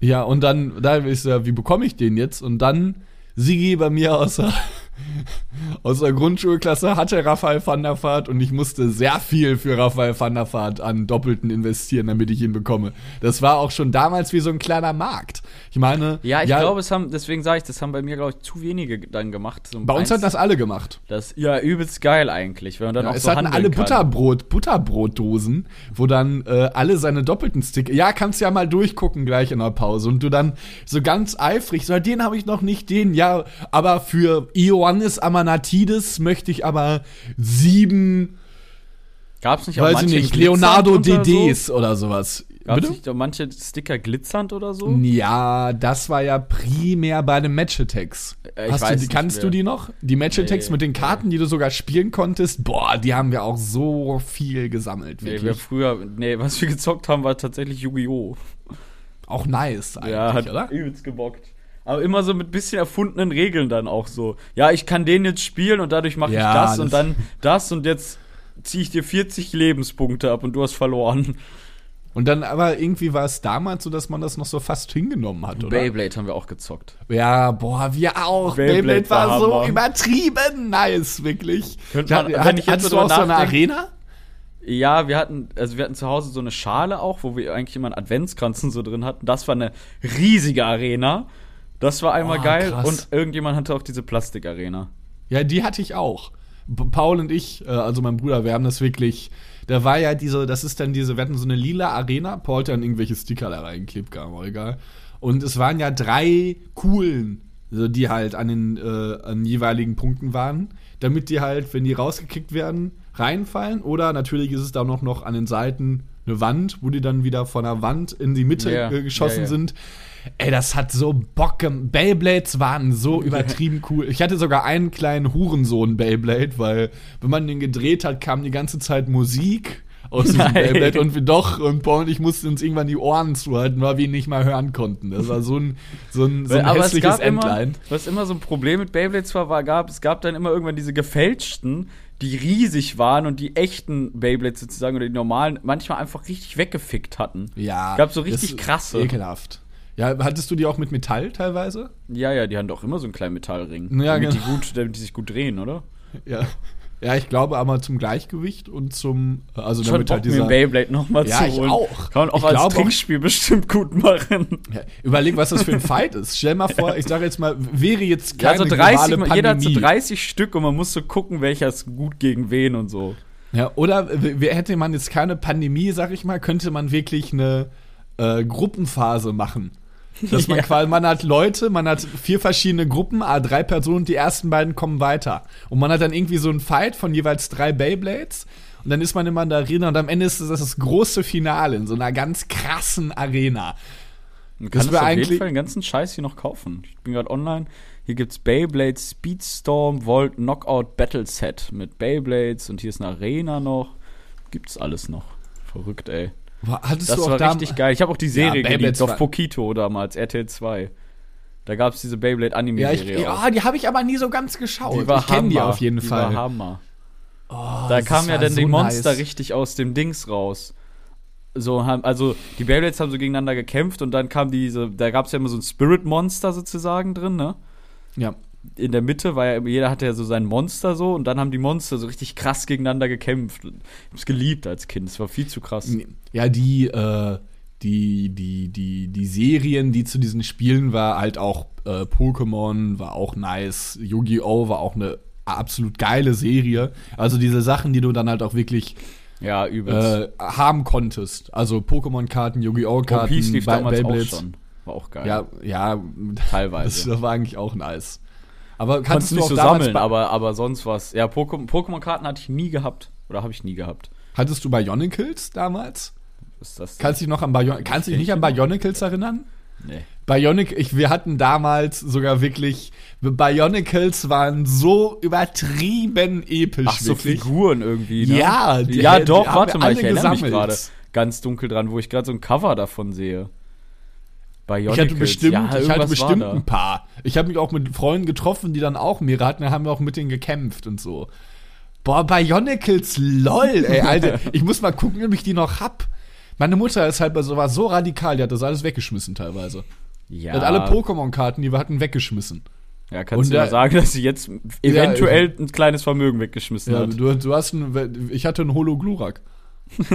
Ja, und dann, da ist ja, wie bekomme ich den jetzt? Und dann, Sigi bei mir aus der, aus der Grundschulklasse hatte Raphael van der Vaart und ich musste sehr viel für Raphael van der Vaart an Doppelten investieren, damit ich ihn bekomme. Das war auch schon damals wie so ein kleiner Markt. Ich meine, Ja, ich glaube, es haben, deswegen sage ich, das haben bei mir, glaube ich, zu wenige dann gemacht. So bei uns eins- hat das alle gemacht. das ja übelst geil eigentlich, wenn man dann Ja, auch es so hatten alle kann. Butterbrot, Butterbrotdosen, wo dann äh, alle seine doppelten Sticker. Ja, kannst ja mal durchgucken gleich in der Pause und du dann so ganz eifrig, so den habe ich noch nicht, den ja, aber für Ioannis Amanatidis möchte ich aber sieben, Gab's nicht auch weiß manche nicht, Leonardo DDs oder sowas. So? Gab's nicht auch manche Sticker glitzernd oder so? Ja, das war ja primär bei den Match-Attacks. Äh, Hast du die, kannst mehr. du die noch? Die Match-Attacks Nee, mit den Karten, die du sogar spielen konntest? Boah, die haben wir auch so viel gesammelt, Nee, wirklich. wir früher, nee, was wir gezockt haben, war tatsächlich Yu-Gi-Oh! Auch nice eigentlich, Ja, hat oder? übelst gebockt. Aber immer so mit bisschen erfundenen Regeln dann auch so. Ja, ich kann den jetzt spielen und dadurch mache Ja, ich das, und das- dann das und jetzt ziehe ich dir 40 Lebenspunkte ab und du hast verloren. Und dann aber irgendwie war es damals so, dass man das noch so fast hingenommen hat, oder? Beyblade haben wir auch gezockt. Ja, boah, wir auch. Beyblade Beyblade, war, war so Hammer. übertrieben nice, wirklich. Könnte man- Hat- wenn ich jetzt hattest so du auch so eine Arena? Ja, wir hatten, also wir hatten zu Hause so eine Schale auch, wo wir eigentlich immer einen Adventskranzen so drin hatten. Das war eine riesige Arena. Das war einmal Oh, geil. krass. Und irgendjemand hatte auch diese Plastikarena. Ja, die hatte ich auch. Paul und ich, äh, also mein Bruder, wir haben das wirklich. Da war ja diese, das ist dann diese, wir hatten so eine lila Arena. Paul hat dann irgendwelche Sticker da reingeklebt, gar mal egal. Und es waren ja drei coolen, also die halt an den äh, an jeweiligen Punkten waren, damit die halt, wenn die rausgekickt werden, reinfallen. Oder natürlich ist es da noch, noch an den Seiten eine Wand, wo die dann wieder von der Wand in die Mitte Ja, äh, geschossen ja, ja. sind. Ey, das hat so Bock gemacht. Beyblades waren so übertrieben cool. Ich hatte sogar einen kleinen Hurensohn Beyblade, weil wenn man den gedreht hat, kam die ganze Zeit Musik aus diesem Nein. Beyblade und wir doch und Paul und ich mussten uns irgendwann die Ohren zuhalten, weil wir ihn nicht mal hören konnten. Das war so ein, so ein, so ein aber es hässliches gab immer, Entlein. was immer so ein Problem mit Beyblades war, war, gab, es gab dann immer irgendwann diese gefälschten, die riesig waren und die echten Beyblades sozusagen oder die normalen manchmal einfach richtig weggefickt hatten. Ja. Gab so richtig krasse. Ekelhaft. Ja, hattest du die auch mit Metall teilweise? Ja, ja, die haben doch immer so einen kleinen Metallring. Ja, damit, die genau. gut, damit die sich gut drehen, oder? Ja. Ja, ich glaube aber zum Gleichgewicht und zum, also Schon damit halt mir dieser. ein Beyblade nochmal Ja, zu ich holen. auch. Kann man auch Ich als glaube auch- Trinkspiel bestimmt gut machen. Ja, überleg, was das für ein Fight ist. Stell mal vor, ich sage jetzt mal, wäre jetzt Ja, keine so 30, globale mal- jeder hat so Pandemie. 30 Stück und man muss so gucken, welcher ist gut gegen wen und so. Ja, oder hätte man jetzt keine Pandemie, sag ich mal, könnte man wirklich eine äh, Gruppenphase machen. Dass man Ja. quasi, man hat Leute, man hat vier verschiedene Gruppen, a drei Personen, die ersten beiden kommen weiter. Und man hat dann irgendwie so einen Fight von jeweils drei Beyblades. Und dann ist man immer in der Arena und am Ende ist das das große Finale in so einer ganz krassen Arena. Man kann das auf jeden eigentlich- Fall den ganzen Scheiß hier noch kaufen. Ich bin gerade online. Hier gibt's Beyblade Speedstorm Volt Knockout Battle Set mit Beyblades und hier ist eine Arena noch. Gibt's alles noch. Verrückt, ey. Boah, Hattest Das du auch war da, richtig geil. Ich habe auch die Serie Beyblades geliebt auf Pokito damals, RTL 2. Da gab's diese Beyblade Ja, ich, ja, die habe ich aber nie so ganz geschaut. Die war ich kenne die auf jeden die Fall. War Hammer. Oh, Da kamen ja dann die so Monster nice. richtig aus dem Dings raus. So haben, also die Beyblades haben so gegeneinander gekämpft und dann kam diese, da gab es ja immer so ein Spirit Monster sozusagen drin, ne? Ja. In der Mitte war ja, jeder hatte ja so sein Monster so und dann haben die Monster so richtig krass gegeneinander gekämpft. Ich hab's geliebt als Kind, es war viel zu krass. Ja, die, äh, die, die, die, die Serien, die zu diesen Spielen war, halt auch äh, Pokémon war auch nice, Yu-Gi-Oh! war auch eine absolut geile Serie. Also diese Sachen, die du dann halt auch wirklich Ja, äh, haben konntest. Also Pokémon-Karten, Yu-Gi-Oh!-Karten, Piece lief Be- damals auch schon. War auch geil. Ja, ja, teilweise. das war eigentlich auch nice. Aber kannst du nicht so sammeln, aber, aber sonst was. Ja, Pokémon- Pokémon-Karten hatte ich nie gehabt. Oder habe ich nie gehabt. hattest du Bionicles damals? Was ist das denn? Kannst du dich noch an Bion kannst du dich nicht an Bionicles erinnern? nee. Bionic, ich, wir hatten damals sogar wirklich, Bionicles waren so übertrieben episch, Ach, so wirklich. Figuren irgendwie, ne? Ja, die- ja die doch, haben warte mal, ich erinnere mich gesammelt. gerade ganz dunkel dran, wo ich gerade so ein Cover davon sehe. Bionicles. Ich hatte bestimmt, ja, ich hatte bestimmt ein paar. Ich habe mich auch mit Freunden getroffen, die dann auch mehrere hatten, da haben wir auch mit denen gekämpft und so. Boah, Bionicles, lol, ey, Alter. ich muss mal gucken, ob ich die noch hab. Meine Mutter ist halt so, war so radikal, die hat das alles weggeschmissen teilweise. Ja, Die hat alle Pokémon-Karten, die wir hatten, weggeschmissen. ja kannst Und du nur sagen, dass sie jetzt eventuell ein kleines Vermögen weggeschmissen Ja, hat. du, du hast ein, ich hatte einen Hologlurak.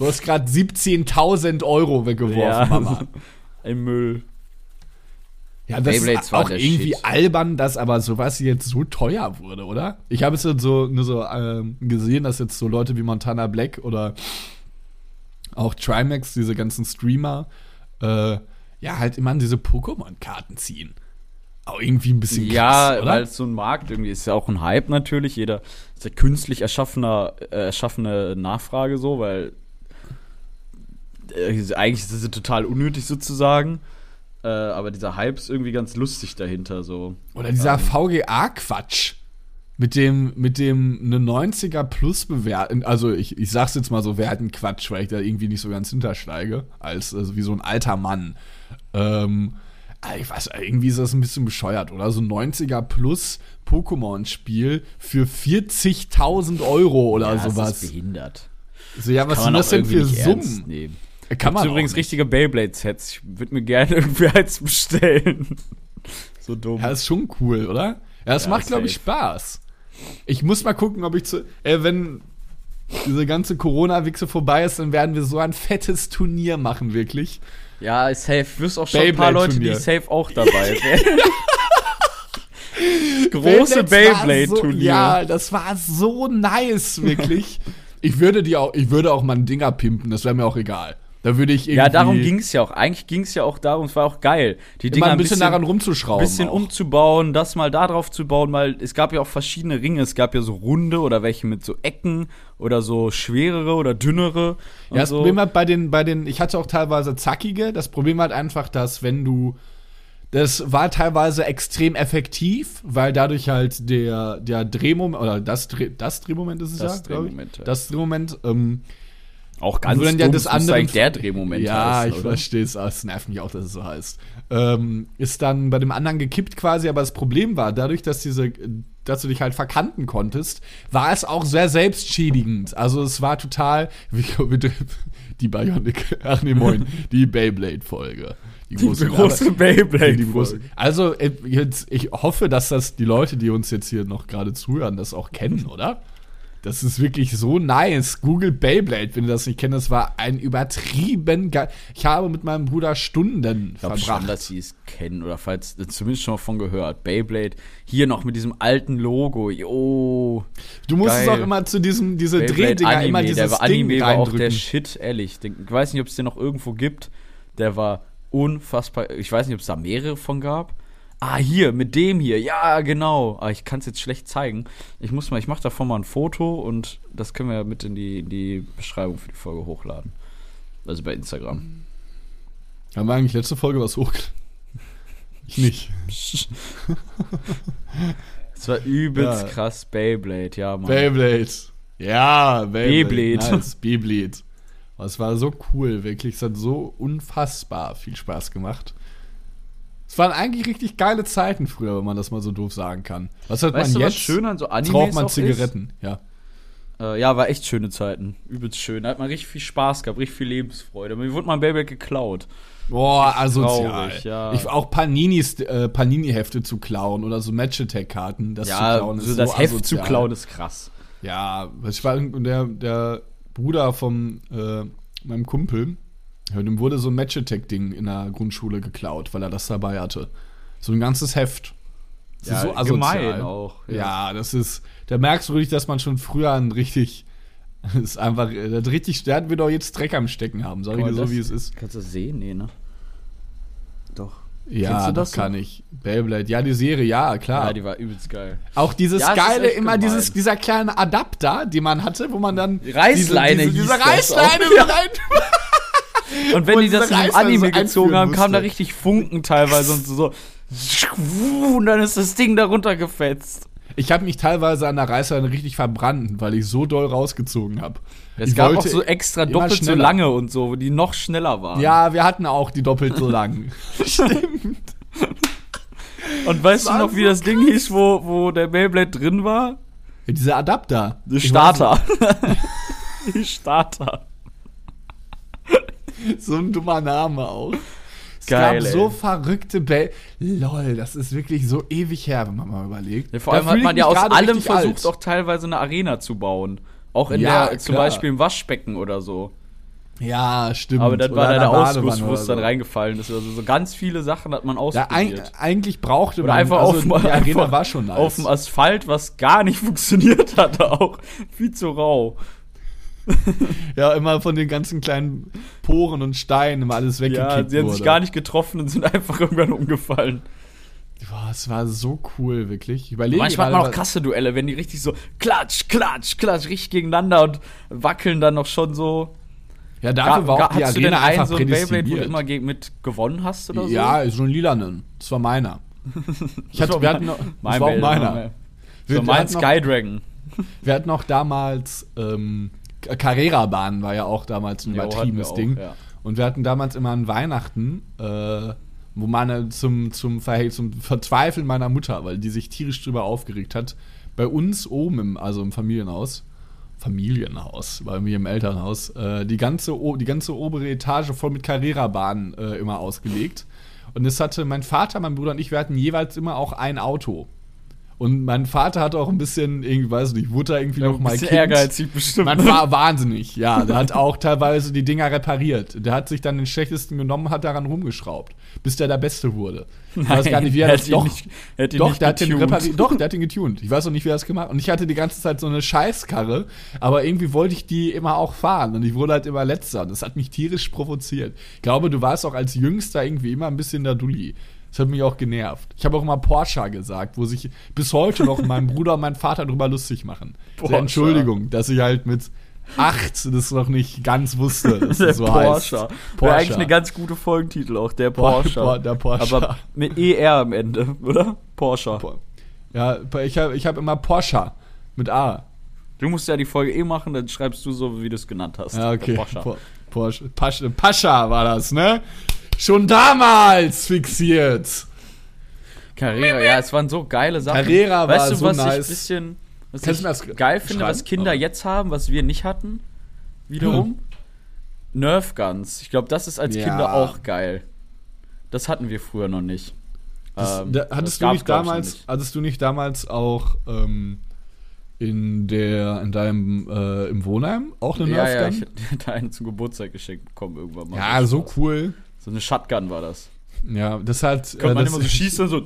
du hast gerade 17.000 Euro weggeworfen, Mama. Im Müll. Ja, das Beyblades ist war auch irgendwie Shit. albern, dass aber sowas jetzt so teuer wurde, oder? Ich habe es jetzt so nur so ähm, gesehen, dass jetzt so Leute wie Montana Black oder auch Trimax, diese ganzen Streamer, äh, ja, halt immer an diese Pokémon-Karten ziehen. Auch irgendwie ein bisschen Ja, krass, weil es so ein Markt irgendwie ist ja auch ein Hype natürlich. Jeder ist ja künstlich erschaffener, äh, erschaffene Nachfrage so, weil äh, eigentlich ist es total unnötig sozusagen. Äh, aber dieser Hype ist irgendwie ganz lustig dahinter so. Oder dieser VGA-Quatsch. Mit dem, mit dem eine 90er plus bewerten, also ich, ich sag's jetzt mal so, werten Quatsch, weil ich da irgendwie nicht so ganz hintersteige, als also wie so ein alter Mann. Ähm, ah, ich weiß, irgendwie ist das ein bisschen bescheuert, oder? So ein 90er plus Pokémon-Spiel für 40.000 Euro oder Das sowas. ist behindert. So, ja, was Kann sind das denn für Summen? Kann man übrigens richtige Beyblade-Sets. Ich würde mir gerne irgendwie eins bestellen. so dumm. Ja, ist schon cool, oder? Ja, das Ja, macht, glaube ich. Spaß. Ich muss mal gucken, ob ich zu. Äh, wenn diese ganze Corona-Wichse vorbei ist, dann werden wir so ein fettes Turnier machen, wirklich. Ja, safe. Wirst auch schon ein paar Leute, die safe auch dabei sind. Große Beyblade-Turnier. So, ja, das war so nice, wirklich. ich würde die auch, ich würde auch mal einen Dinger pimpen, das wäre mir auch egal. Da würde ich irgendwie Ja, darum ging es ja auch. Eigentlich ging es ja auch darum, es war auch geil. Die Dinger ein bisschen, daran rumzuschrauben. bisschen auch. umzubauen, das mal da drauf zu bauen, weil es gab ja auch verschiedene Ringe. Es gab ja so runde oder welche mit so Ecken oder so schwerere oder dünnere. Ja, das so. Problem hat bei den, bei den, ich hatte auch teilweise zackige. Das Problem hat einfach, dass wenn du Das war teilweise extrem effektiv, weil dadurch halt der, der Drehmoment, oder das, das Drehmoment ist es Das ja, glaub ich. Drehmoment, ja. Das Drehmoment, ähm, Auch ganz dann ja das andere- der Drehmoment ja, heißen, ich verstehe es, aber es nervt mich auch, dass es so heißt. Ähm, ist dann bei dem anderen gekippt quasi, aber das Problem war, dadurch, dass diese, dass du dich halt verkanten konntest, war es auch sehr selbstschädigend. Also es war total, wie, die Bionic, ach nee, moin, die Beyblade-Folge. Die große, aber- Beyblade. die große. Also, äh, jetzt, ich hoffe, dass das die Leute, die uns jetzt hier noch gerade zuhören, das auch kennen, oder? Das ist wirklich so nice. Google Beyblade, wenn ihr das nicht kennt, das war ein übertrieben geil. Ich habe mit meinem Bruder Stunden Ich glaube verbracht. schon, dass sie es kennen oder falls zumindest schon mal von gehört. Beyblade, hier noch mit diesem alten Logo. Jo. du musstest auch immer zu diesem, diese Beyblade Drehdinger, Anime, immer dieses der war Ding Anime war auch der Shit, ehrlich. Ich weiß nicht, ob es den noch irgendwo gibt. Der war unfassbar. Ich weiß nicht, ob es da mehrere von gab. Ah, hier, mit dem hier. Ja, genau. Ah, ich kann es jetzt schlecht zeigen. Ich muss mal, ich mache davon mal ein Foto und das können wir mit in die, in die Beschreibung für die Folge hochladen. Also bei Instagram. Haben wir eigentlich letzte Folge was hochgeladen? Ich nicht. Das war übelst Ja. krass Beyblade, ja, Mann. Beyblade. Ja, Beyblade. Beyblade. Nice, Beyblade. Aber Es war so cool, wirklich. Es hat so unfassbar viel Spaß gemacht. Es waren eigentlich richtig geile Zeiten früher, wenn man das mal so doof sagen kann. Was hat Weißt man du, was jetzt? schön an so Animes raucht man Zigaretten, ja. Ist? Äh, ja, war echt schöne Zeiten. Übelst schön. Da hat man richtig viel Spaß gehabt, richtig viel Lebensfreude. Mir wurde mein Beyblade geklaut. Boah, asozial. ja. Ich, auch Paninis, äh, Panini-Hefte zu klauen oder so Match-Attack-Karten, das zu klauen ist so das Heft zu asozial. klauen ist krass. Ja, ich war der, der Bruder von äh, meinem Kumpel, ja, dem wurde so ein Match-Attack-Ding in der Grundschule geklaut, weil er das dabei hatte. So ein ganzes Heft. Das Ja, ist so asozial. gemein auch, ja. Ja. das ist, da merkst du richtig, dass man schon früher ein richtig, das ist einfach, der hat richtig, der wird doch jetzt Dreck am Stecken haben, sag ich dir so, wie es ist. Kannst du das sehen? Nee, ne? Doch. Ja, das das kann ich. Beyblade, ja, die Serie, ja, klar. Ja, die war übelst geil. Auch dieses Ja, geile, immer gemein. dieses, dieser kleine Adapter, den man hatte, wo man dann. Reißleine Diese, diese, diese das Reißleine rein. Und wenn Und die das in einem Anime gezogen haben, kam da richtig Funken teilweise und so. Und dann ist das Ding da runtergefetzt. Ich habe mich teilweise an der Reißleine richtig verbrannt, weil ich so doll rausgezogen habe. Es Ich gab auch so extra doppelt so lange und so, die noch schneller waren. Ja, wir hatten auch die doppelt so lang. Und weißt du noch, wie so das Ding hieß, wo, wo der Beyblade drin war? Ja, Dieser Adapter. Der Ich Starter. Die Starter. So ein dummer Name auch. Es Geil, gab ey. so verrückte Bell. Lol, das ist wirklich so ewig her, wenn man mal überlegt. Ja, vor allem hat man ja aus allem versucht, alt. auch teilweise eine Arena zu bauen. Auch in Ja, der, zum klar. Beispiel im Waschbecken oder so. Ja, stimmt. Aber dann Oder war da in der Ausguss, wo es dann so. reingefallen ist. Also so ganz viele Sachen hat man Ja, ausprobiert. eigentlich brauchte Oder man einfach also auf, die Arena war schon nice. auf dem Asphalt, was gar nicht funktioniert hatte, auch viel zu rau. Ja, immer von den ganzen kleinen Poren und Steinen immer alles Ja, weggekippt sie haben wurde. sich gar nicht getroffen und sind einfach irgendwann umgefallen. Boah, es war so cool, wirklich. Ich überlege Manchmal hat man auch krasse Duelle, wenn die richtig so klatsch, klatsch, klatsch, richtig gegeneinander und wackeln dann noch schon so. Ja, dafür war auch die hast du denn Arena einen einfach so ein Beyblade, wo du immer mit gewonnen hast oder so? Ja, so einen lilanen. Das war meiner. Ich Das hatte, war wir hatten noch, das mein war auch meiner. So wir, mein Sky Dragon. wir hatten noch damals, ähm, Carrera-Bahn war ja auch damals ein übertriebenes auch, Ding. ja. Und wir hatten damals immer an Weihnachten, äh, wo man zum, zum, Verhält, zum Verzweifeln meiner Mutter, weil die sich tierisch drüber aufgeregt hat, bei uns oben, im, also im Familienhaus, Familienhaus, bei mir im Elternhaus, äh, die, ganze, die ganze obere Etage voll mit Carrera-Bahnen äh, immer ausgelegt. Und es hatte mein Vater, mein Bruder und ich, wir hatten jeweils immer auch ein Auto. Und mein Vater hatte auch ein bisschen, irgendwie, weiß nicht, wurde da irgendwie noch ein mal Kind. ehrgeizig bestimmt. Man war wahnsinnig, ja. Der hat auch teilweise die Dinger repariert. Der hat sich dann den schlechtesten genommen, hat daran rumgeschraubt, bis der der Beste wurde. Ich weiß gar nicht, wie er das ihn doch. nicht- hätte ihn doch, der hat den repariert. Doch, der hat den getuned. Ich weiß auch nicht, wie er das gemacht hat. Und ich hatte die ganze Zeit so eine Scheißkarre, aber irgendwie wollte ich die immer auch fahren. Und ich wurde halt immer letzter. Und das hat mich tierisch provoziert. Ich glaube, du warst auch als Jüngster irgendwie immer ein bisschen der Dulli. Das hat mich auch genervt. Ich habe auch immer Porsche gesagt, wo sich bis heute noch mein Bruder und mein Vater drüber lustig machen. Porsche. Entschuldigung, dass ich halt mit 8 das noch nicht ganz wusste, dass Der es so Porsche. heißt. Wäre eigentlich eine ganz gute Folgentitel auch, der Porsche. Por- der Porsche. Aber mit ER am Ende, oder? Porsche. Ja, ich habe ich hab immer Porsche mit A. Du musst ja die Folge eh machen, dann schreibst du so, wie du es genannt hast. Ja, okay. Porsche. Po- Porsche. Pascha war das, ne? Schon damals fixiert. Carrera, ja, es waren so geile Sachen. Carrera war weißt du, so was ich nice. ein bisschen was Kannst ich das geil finde, was? Kinder Oh. jetzt haben, was wir nicht hatten? Wiederum? Nerf Guns. Ich glaube, das ist als Ja. Kinder auch geil. Das hatten wir früher noch nicht. Das, Ähm, da, das hattest du nicht ich, damals, nicht. hattest du nicht damals auch ähm, in der, in deinem, äh, im Wohnheim auch eine Ja, ja, Nerf ich Gun? hätte einen zum Geburtstag geschenkt bekommen irgendwann mal. Ja, so cool. So eine Shotgun war das. Ja, das hat. Konnte man das, immer so schießen und so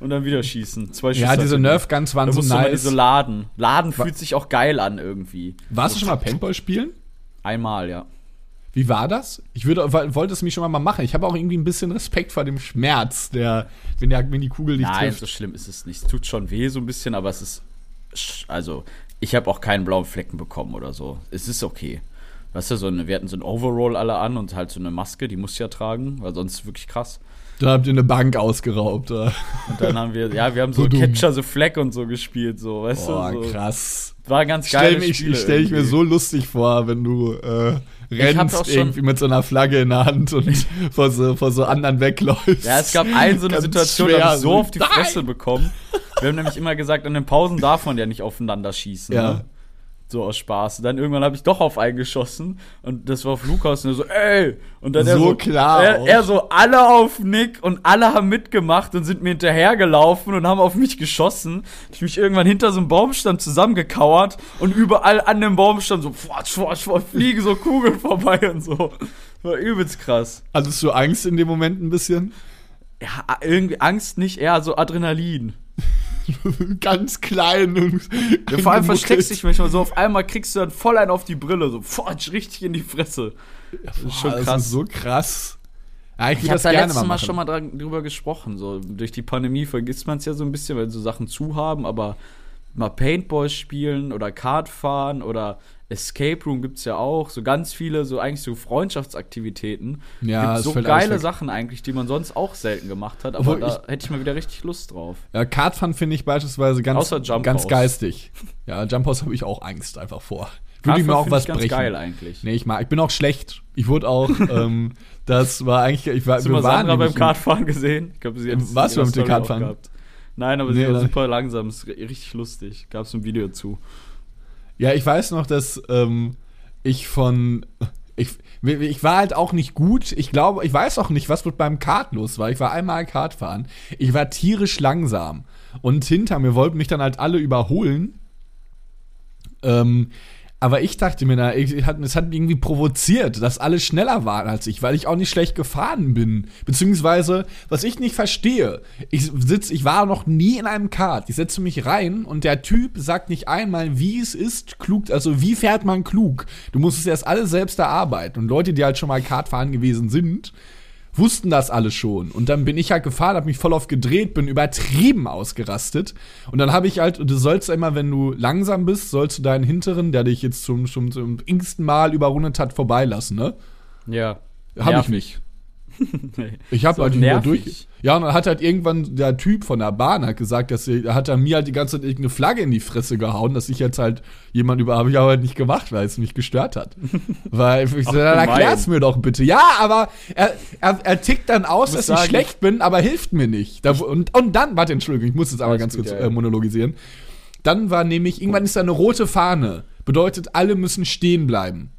und dann wieder schießen. Zwei Schüsse. ja, diese hatte die. Nerf Guns waren Da so man nice. so laden. Laden fühlt sich auch geil an irgendwie. Warst du schon mal Paintball spielen? Einmal, ja. Wie war das? Ich würde, wo- wollte es mich schon mal machen. Ich habe auch irgendwie ein bisschen Respekt vor dem Schmerz, der, wenn, der, wenn die Kugel nicht Nein, trifft. so schlimm ist es nicht. Es tut schon weh so ein bisschen, aber es ist. Also, ich habe auch keinen blauen Flecken bekommen oder so. Es ist okay. Weißt du, so eine, wir hatten so ein Overall alle an und halt so eine Maske, die musst du ja tragen, weil sonst wirklich krass. Da habt ihr eine Bank ausgeraubt. Oder? Und dann haben wir, ja, wir haben so So. Capture the Flag und so gespielt, so, weißt Boah, du? So. krass. War ganz geil. stelle ich, ich stell ich mir so lustig vor, wenn du äh, rennst irgendwie mit so einer Flagge in der Hand und vor so, vor so anderen wegläufst. Ja, es gab eine so eine Ganz Situation, da habe ich so auf die! Fresse bekommen. Wir haben nämlich immer gesagt, an den Pausen darf man ja nicht aufeinander schießen. Ja. Ne? So aus Spaß. Und dann irgendwann habe ich doch auf einen geschossen und das war auf Lukas und er so, ey! Und dann er So so, klar Er, er so, alle auf Nick und alle haben mitgemacht und sind mir hinterhergelaufen und haben auf mich geschossen. Ich mich irgendwann hinter so einem Baumstamm zusammengekauert und überall an dem Baumstamm so, fortsch, fortsch, fortsch, fliegen so Kugeln vorbei und so. War übelst krass. Hattest du Angst in dem Moment ein bisschen? Ja, irgendwie Angst nicht, eher so Adrenalin. Ganz klein und Ja, vor allem versteckst du dich manchmal so, auf einmal kriegst du dann voll einen auf die Brille, so fortsch, richtig in die Fresse. Das ist schon krass. Das ist so krass. Ja, ich ich habe das da letztes mal Mal, schon mal dran, drüber gesprochen. So, durch die Pandemie vergisst man es ja so ein bisschen, weil so Sachen zu haben, aber mal Paintball spielen oder Kart fahren oder Escape Room gibt's ja auch. So ganz viele, so eigentlich so Freundschaftsaktivitäten. Ja, Gibt es so geile. Sachen eigentlich, die man sonst auch selten gemacht hat, aber Obwohl da hätte ich mal wieder richtig Lust drauf. Ja, Kartfahren finde ich beispielsweise ganz, ganz geistig. Ja, Jump House habe ich auch Angst einfach vor. Würde ich mir auch was ich ganz brechen. geil eigentlich. Nee, ich mag, ich bin auch schlecht. Ich wurde auch, ähm, das war eigentlich, ich war, Hast du mal waren Sandra beim Kartfahren gesehen? Ich glaube, sie hat es Warst du in mit dem Kartfahren? gehabt. Nein, aber Nee, sie war super langsam, ist ri- richtig lustig. Gab es ein Video zu. Ja, ich weiß noch, dass ähm, ich von. Ich, ich war halt auch nicht gut. Ich glaube, ich weiß auch nicht, was mit beim Kart los war. Ich war einmal Kart fahren. Ich war tierisch langsam. Und hinter mir wollten mich dann halt alle überholen. Ähm, aber ich dachte mir, na, ich, es hat mich irgendwie provoziert, dass alle schneller waren als ich, weil ich auch nicht schlecht gefahren bin. Beziehungsweise, was ich nicht verstehe, ich sitz, ich war noch nie in einem Kart. Ich setze mich rein und der Typ sagt nicht einmal, wie es ist, klug, also wie fährt man klug. Du musst es erst alles selbst erarbeiten. Und Leute, die halt schon mal Kart fahren gewesen sind, wussten das alle schon. Und dann bin ich halt gefahren, habe mich voll auf gedreht, bin übertrieben ausgerastet. Und dann habe ich halt, du sollst immer, wenn du langsam bist, sollst du deinen Hinteren, der dich jetzt zum, zum, zum x-ten Mal überrundet hat, vorbeilassen, ne? Ja. Hab ich Nervig. nicht. nee. Ich habe halt wieder durch. Ja, und dann hat halt irgendwann der Typ von der Bahn hat gesagt, dass er hat er mir halt die ganze Zeit irgendeine Flagge in die Fresse gehauen, dass ich jetzt halt jemand über habe ich aber halt nicht gemacht, weil es mich gestört hat. weil ich so, dann erklär's mir doch bitte. Ja, aber er, er, er tickt dann aus, dass muss ich sagen- schlecht bin, aber hilft mir nicht. Da, und, und dann, warte, Entschuldigung, ich muss jetzt aber ganz gut, kurz äh, monologisieren. Dann war nämlich, irgendwann ist da eine rote Fahne. Bedeutet, alle müssen stehen bleiben.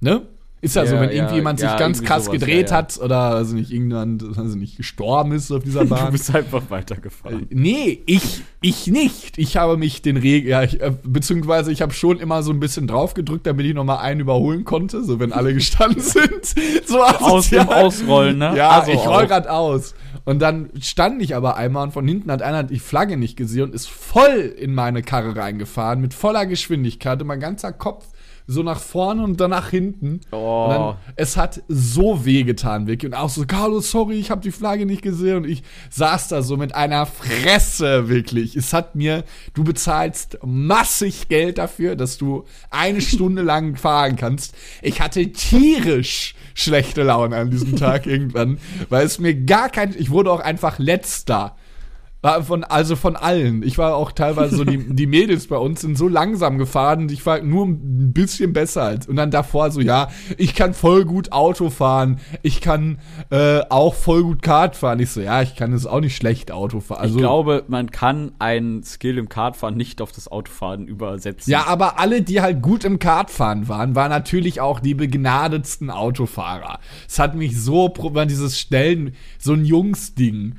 Ne? Ist ja, so, Ja, wenn ja, irgendjemand sich ja, ganz irgendwie krass sowas, gedreht hat oder also nicht irgendjemand also nicht gestorben ist auf dieser Du Bahn. bist einfach weitergefahren. nee, ich ich nicht. Ich habe mich den Regeln ja, ich, äh, beziehungsweise ich habe schon immer so ein bisschen drauf gedrückt, damit ich noch mal einen überholen konnte, so wenn alle gestanden sind. So Aus dem. Ausrollen, ne? Ja, Also ich roll grad aus. Und dann stand ich aber einmal und von hinten hat einer die Flagge nicht gesehen und ist voll in meine Karre reingefahren mit voller Geschwindigkeit und mein ganzer Kopf so nach vorne und dann nach hinten. Oh. Und dann, es hat so weh getan, Vicky. Und auch so, Carlos, sorry, ich habe die Flagge nicht gesehen. Und ich saß da so mit einer Fresse, wirklich. Es hat mir, du bezahlst massig Geld dafür, dass du eine Stunde lang fahren kannst. Ich hatte tierisch schlechte Laune an diesem Tag irgendwann, weil es mir gar kein, ich wurde auch einfach letzter. Von, also von allen. Ich war auch teilweise so, die, die Mädels bei uns sind so langsam gefahren ich war nur ein bisschen besser als. Und dann davor so, ja, ich kann voll gut Auto fahren, ich kann äh, auch voll gut Kart fahren. Ich so, ja, ich kann es auch nicht schlecht Auto fahren. Also, ich glaube, man kann einen Skill im Kartfahren nicht auf das Autofahren übersetzen. ja, aber alle, die halt gut im Kartfahren waren, waren natürlich auch die begnadetsten Autofahrer. Es hat mich so, dieses Stellen, so ein Jungsding.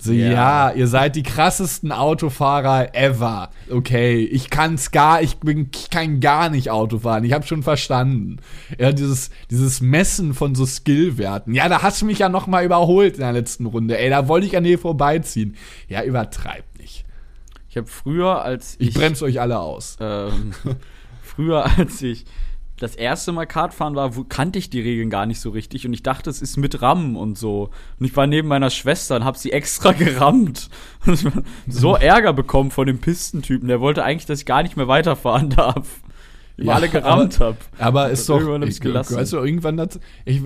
So, ja. Ja. ihr seid die krassesten Autofahrer ever. Okay, ich kann's gar, ich bin, ich kann gar nicht Auto fahren. Ich habe schon verstanden. Ja, dieses, dieses Messen von so Skillwerten. Ja, da hast du mich ja noch mal überholt in der letzten Runde. Ey, da wollte ich an dir vorbeiziehen. Ja, übertreibt nicht. Ich habe früher, als Ich ich, bremse euch alle aus. ähm, früher, als ich das erste Mal Kartfahren war, wo, kannte ich die Regeln gar nicht so richtig und ich dachte, es ist mit Rammen und so. Und ich war neben meiner Schwester und habe sie extra gerammt. Und ich so Ärger bekommen von dem Pistentypen. Der wollte eigentlich, dass ich gar nicht mehr weiterfahren darf. Ich Ja, alle gerammt habe. Aber ist doch, ich, gelassen. weißt du, irgendwann das, ich,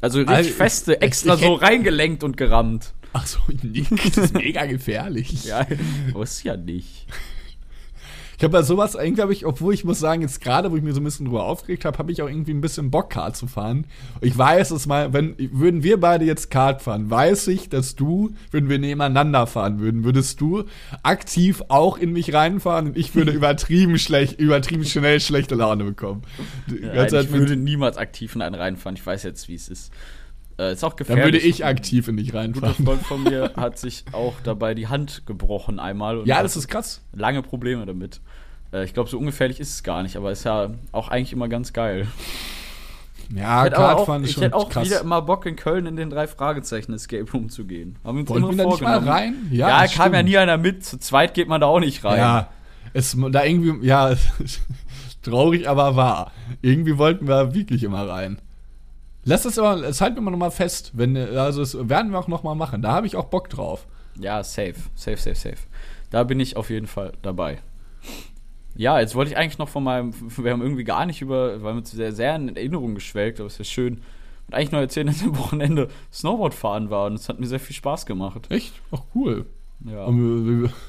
Also richtig Also, feste, extra ich so hätt- reingelenkt und gerammt. ach so, Nick, das ist mega gefährlich. Ja, muss ja nicht. Ich habe bei sowas, irgendwie habe ich, obwohl ich muss sagen, jetzt gerade, wo ich mir so ein bisschen drüber aufgeregt habe, habe ich auch irgendwie ein bisschen Bock, Kart zu fahren. Ich weiß es mal, wenn, würden wir beide jetzt Kart fahren, weiß ich, dass du, wenn wir nebeneinander fahren würden, würdest du aktiv auch in mich reinfahren und ich würde übertrieben schlecht, übertrieben schnell schlechte Laune bekommen. Ja, ich würde niemals aktiv in einen reinfahren. Ich weiß jetzt, wie es ist. Äh, ist auch dann gefährlich. würde ich aktiv in dich Ein guter reinfahren. Freund von mir hat sich auch dabei die Hand gebrochen einmal. Ja, das ist krass. lange Probleme damit. Äh, ich glaube, so ungefährlich ist es gar nicht, aber ist ja auch eigentlich immer ganz geil. Ja, ich Kartfahren ist ich schon hätte auch krass. wieder immer Bock in Köln in den drei Fragezeichen Escape Room zu gehen. Haben wir uns Wollen immer wir da nicht mal rein? Ja, das kam ja stimmt. nie einer mit. Zu zweit geht man da auch nicht rein. Ja, es da irgendwie, ja, traurig, aber wahr. Irgendwie wollten wir wirklich immer rein. Lass das aber, das halten wir mal noch mal fest. Wenn, also das werden wir auch noch mal machen. Da habe ich auch Bock drauf. Ja, safe, safe, safe, safe. Da bin ich auf jeden Fall dabei. Ja, jetzt wollte ich eigentlich noch von meinem, wir haben irgendwie gar nicht über, weil wir uns sehr, sehr in Erinnerung geschwelgt, aber es ist schön. Und eigentlich noch erzählen, dass am Wochenende Snowboard fahren war und es hat mir sehr viel Spaß gemacht. Echt? Ach cool. Ja,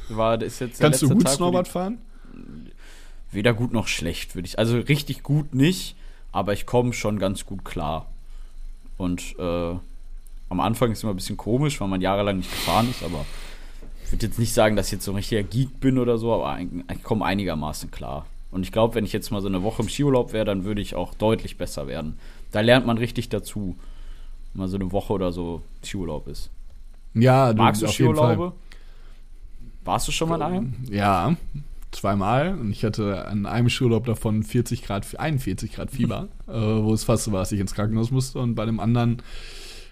war, das ist jetzt Kannst du gut Tag, Snowboard fahren? Weder gut noch schlecht, würde ich. Also richtig gut nicht, aber ich komme schon ganz gut klar. Und äh, am Anfang ist es immer ein bisschen komisch, weil man jahrelang nicht gefahren ist, aber ich würde jetzt nicht sagen, dass ich jetzt so ein richtiger Geek bin oder so, aber ich komme einigermaßen klar. Und ich glaube, wenn ich jetzt mal so eine Woche im Skiurlaub wäre, dann würde ich auch deutlich besser werden. Da lernt man richtig dazu, wenn man so eine Woche oder so Skiurlaub ist. Ja, Magst du jeden Fall. Skiurlaube? Warst du schon mal in einem? Ja, zweimal. Und ich hatte an einem Schulurlaub davon 40 Grad, 41 Grad Fieber, äh, wo es fast so war, dass ich ins Krankenhaus musste. Und bei dem anderen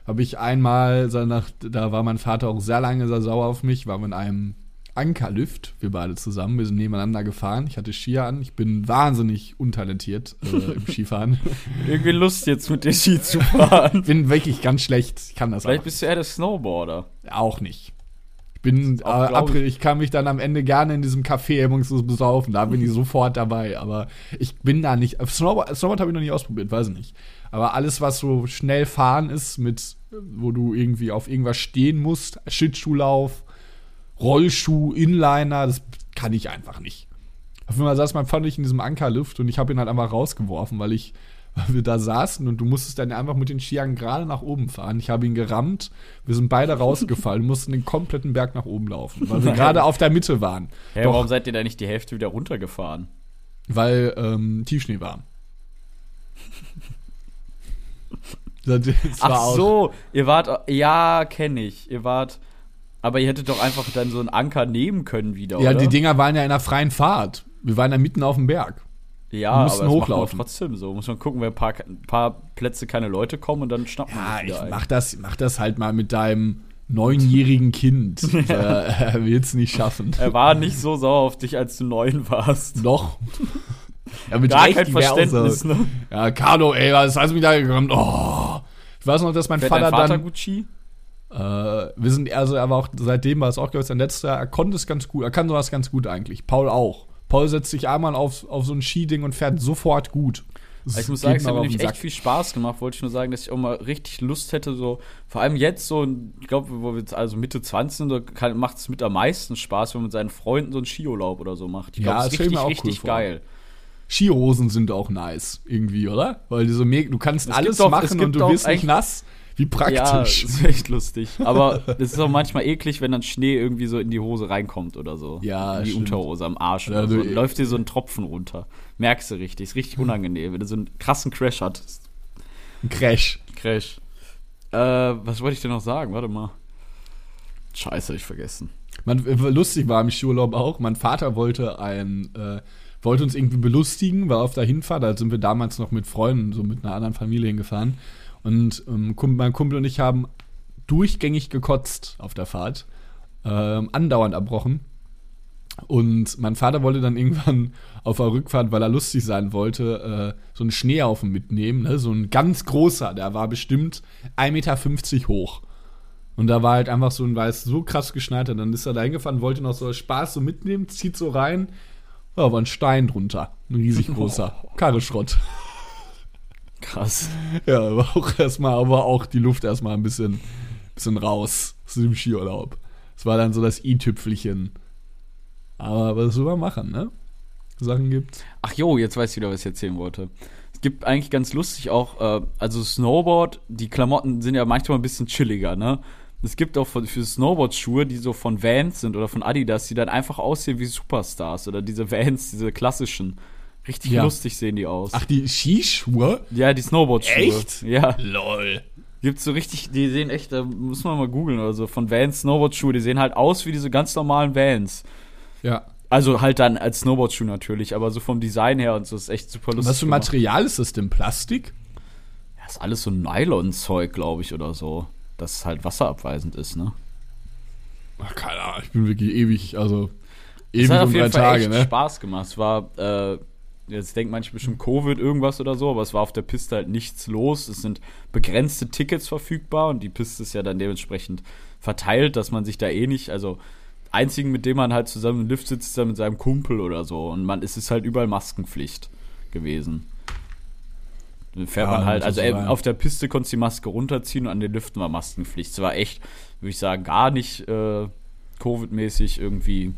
habe ich einmal, da war mein Vater auch sehr lange sehr sauer auf mich, wir in einem Ankerlift, wir beide zusammen, wir sind nebeneinander gefahren. Ich hatte Skier an, ich bin wahnsinnig untalentiert äh, im Skifahren. Irgendwie Lust jetzt mit dir Ski zu fahren. bin wirklich ganz schlecht, ich kann das Vielleicht auch, bist du eher der Snowboarder. auch nicht. Ich bin, äh, April, ich kann mich dann am Ende gerne in diesem Café hemmungslos besaufen, da bin ich sofort dabei, aber ich bin da nicht, Snowboard, Snowboard habe ich noch nicht ausprobiert, weiß ich nicht. Aber alles, was so schnell fahren ist, mit, wo du irgendwie auf irgendwas stehen musst, Schlittschuhlauf, Rollschuh, Inliner, das kann ich einfach nicht. Auf einmal saß mein nicht in diesem Ankerlift und ich habe ihn halt einfach rausgeworfen, weil ich, weil wir da saßen und du musstest dann einfach mit den Skiern gerade nach oben fahren. Ich habe ihn gerammt, wir sind beide rausgefallen, mussten den kompletten Berg nach oben laufen, weil wir gerade auf der Mitte waren. Hä, Doch, warum seid ihr da nicht die Hälfte wieder runtergefahren? weil ähm, Tiefschnee war. Ach so, ihr wart, ja, kenne ich. Ihr wart, aber ihr hättet doch einfach dann so einen Anker nehmen können wieder, Ja, oder? die Dinger waren ja in einer freien Fahrt. Wir waren ja mitten auf dem Berg. Ja, wir mussten aber hochlaufen. trotzdem so. Muss man gucken, wenn ein paar, ein paar Plätze keine Leute kommen und dann schnappt man Ja, sich ich wieder mach das, mach das halt mal mit deinem neunjährigen Kind. äh, er will's nicht schaffen. Er war nicht so sauer auf dich, als du neun warst. Noch. Ja, mit Gar Recht, kein Verständnis, so, ne? Ja, Carlo, ey, was hast du mich da gekommen? Oh. Ich weiß noch, dass mein Fährt Vater, Vater dann. gut Ski? Äh, wir sind, also er war auch, seitdem war es auch, glaube ich, sein letzter er konnte es ganz gut, er kann sowas ganz gut eigentlich. Paul auch. Paul setzt sich einmal auf, auf so ein Skiding und fährt sofort gut. Das ich muss sagen, es hat mir nämlich echt viel Spaß gemacht. Wollte ich nur sagen, dass ich auch mal richtig Lust hätte, so, vor allem jetzt so, ich glaube, wo wir jetzt also Mitte 20 sind, da macht es mit am meisten Spaß, wenn man mit seinen Freunden so einen Skiurlaub oder so macht. Ich Ja, glaube, das das ist richtig, auch cool richtig vor. geil. Skihosen sind auch nice, irgendwie, oder? Weil die so du kannst Es alles es machen und du wirst nicht nass. Wie Ja, praktisch. das ist echt lustig. Aber es ist auch manchmal eklig, wenn dann Schnee irgendwie so in die Hose reinkommt oder so. Ja, In die stimmt. Unterhose am Arsch Ja, oder so. Und läuft dir so ein Tropfen runter. Merkst du richtig. Ist richtig unangenehm, wenn du so einen krassen Crash hattest. Ein Crash. Crash. Äh, was wollte ich denn noch sagen? Warte mal. Scheiße, hab ich vergessen. Man, äh, lustig war im Skiurlaub auch. Mein Vater wollte ein, äh, wollte uns irgendwie belustigen, war auf der Hinfahrt. Da sind wir damals noch mit Freunden, so mit einer anderen Familie hingefahren. Und ähm, mein Kumpel und ich haben durchgängig gekotzt auf der Fahrt. Ähm, andauernd erbrochen. Und mein Vater wollte dann irgendwann auf der Rückfahrt, weil er lustig sein wollte, äh, so einen Schneehaufen mitnehmen. Ne? So ein ganz großer, der war bestimmt 1,50 Meter hoch. Und da war halt einfach so ein weiß so krass geschneit. hat. Dann ist er da hingefahren, wollte noch so Spaß so mitnehmen, zieht so rein. Ja, war ein Stein drunter. Ein riesig großer. Karre Schrott. Krass. Ja, aber auch erstmal, aber auch die Luft erstmal ein bisschen, bisschen raus aus dem Skiurlaub. Das war dann so das i-Tüpfelchen. Aber was soll man machen, ne? Sachen gibt's. Ach jo, jetzt weiß ich wieder, was ich erzählen wollte. Es gibt eigentlich ganz lustig auch, äh, also Snowboard, die Klamotten sind ja manchmal ein bisschen chilliger, ne? Es gibt auch für, für Snowboard-Schuhe, die so von Vans sind oder von Adidas, die dann einfach aussehen wie Superstars oder diese Vans, diese klassischen. Richtig Ja. lustig sehen die aus. Ach, die Skischuhe? ja, die Snowboard-Schuhe. Echt? Ja. Lol. Gibt's so richtig, die sehen echt, da muss man mal googeln oder so, von Vans Snowboard-Schuhe, die sehen halt aus wie diese ganz normalen Vans. Ja. Also halt dann als Snowboard-Schuh natürlich, aber so vom Design her und so ist echt super lustig. Was für. Material ist das denn? Plastik? Ja, ist alles so Nylon-Zeug, glaube ich, oder so. Das es halt wasserabweisend ist, ne? Ach, keine Ahnung, ich bin wirklich ewig, also ewig hat auf und drei jeden Fall Tage, echt ne? Spaß gemacht. Es war, äh, jetzt denkt manche bestimmt Covid irgendwas oder so, aber es war auf der Piste halt nichts los. Es sind begrenzte Tickets verfügbar und die Piste ist ja dann dementsprechend verteilt, dass man sich da eh nicht, also einzigen, mit dem man halt zusammen im Lift sitzt, ist dann mit seinem Kumpel oder so. Und man, es ist halt überall Maskenpflicht gewesen. Dann fährt Ja, man halt, also so sein. auf der Piste konntest du die Maske runterziehen und an den Lüften war Maskenpflicht. Es war echt, würde ich sagen, gar nicht äh, Covid-mäßig irgendwie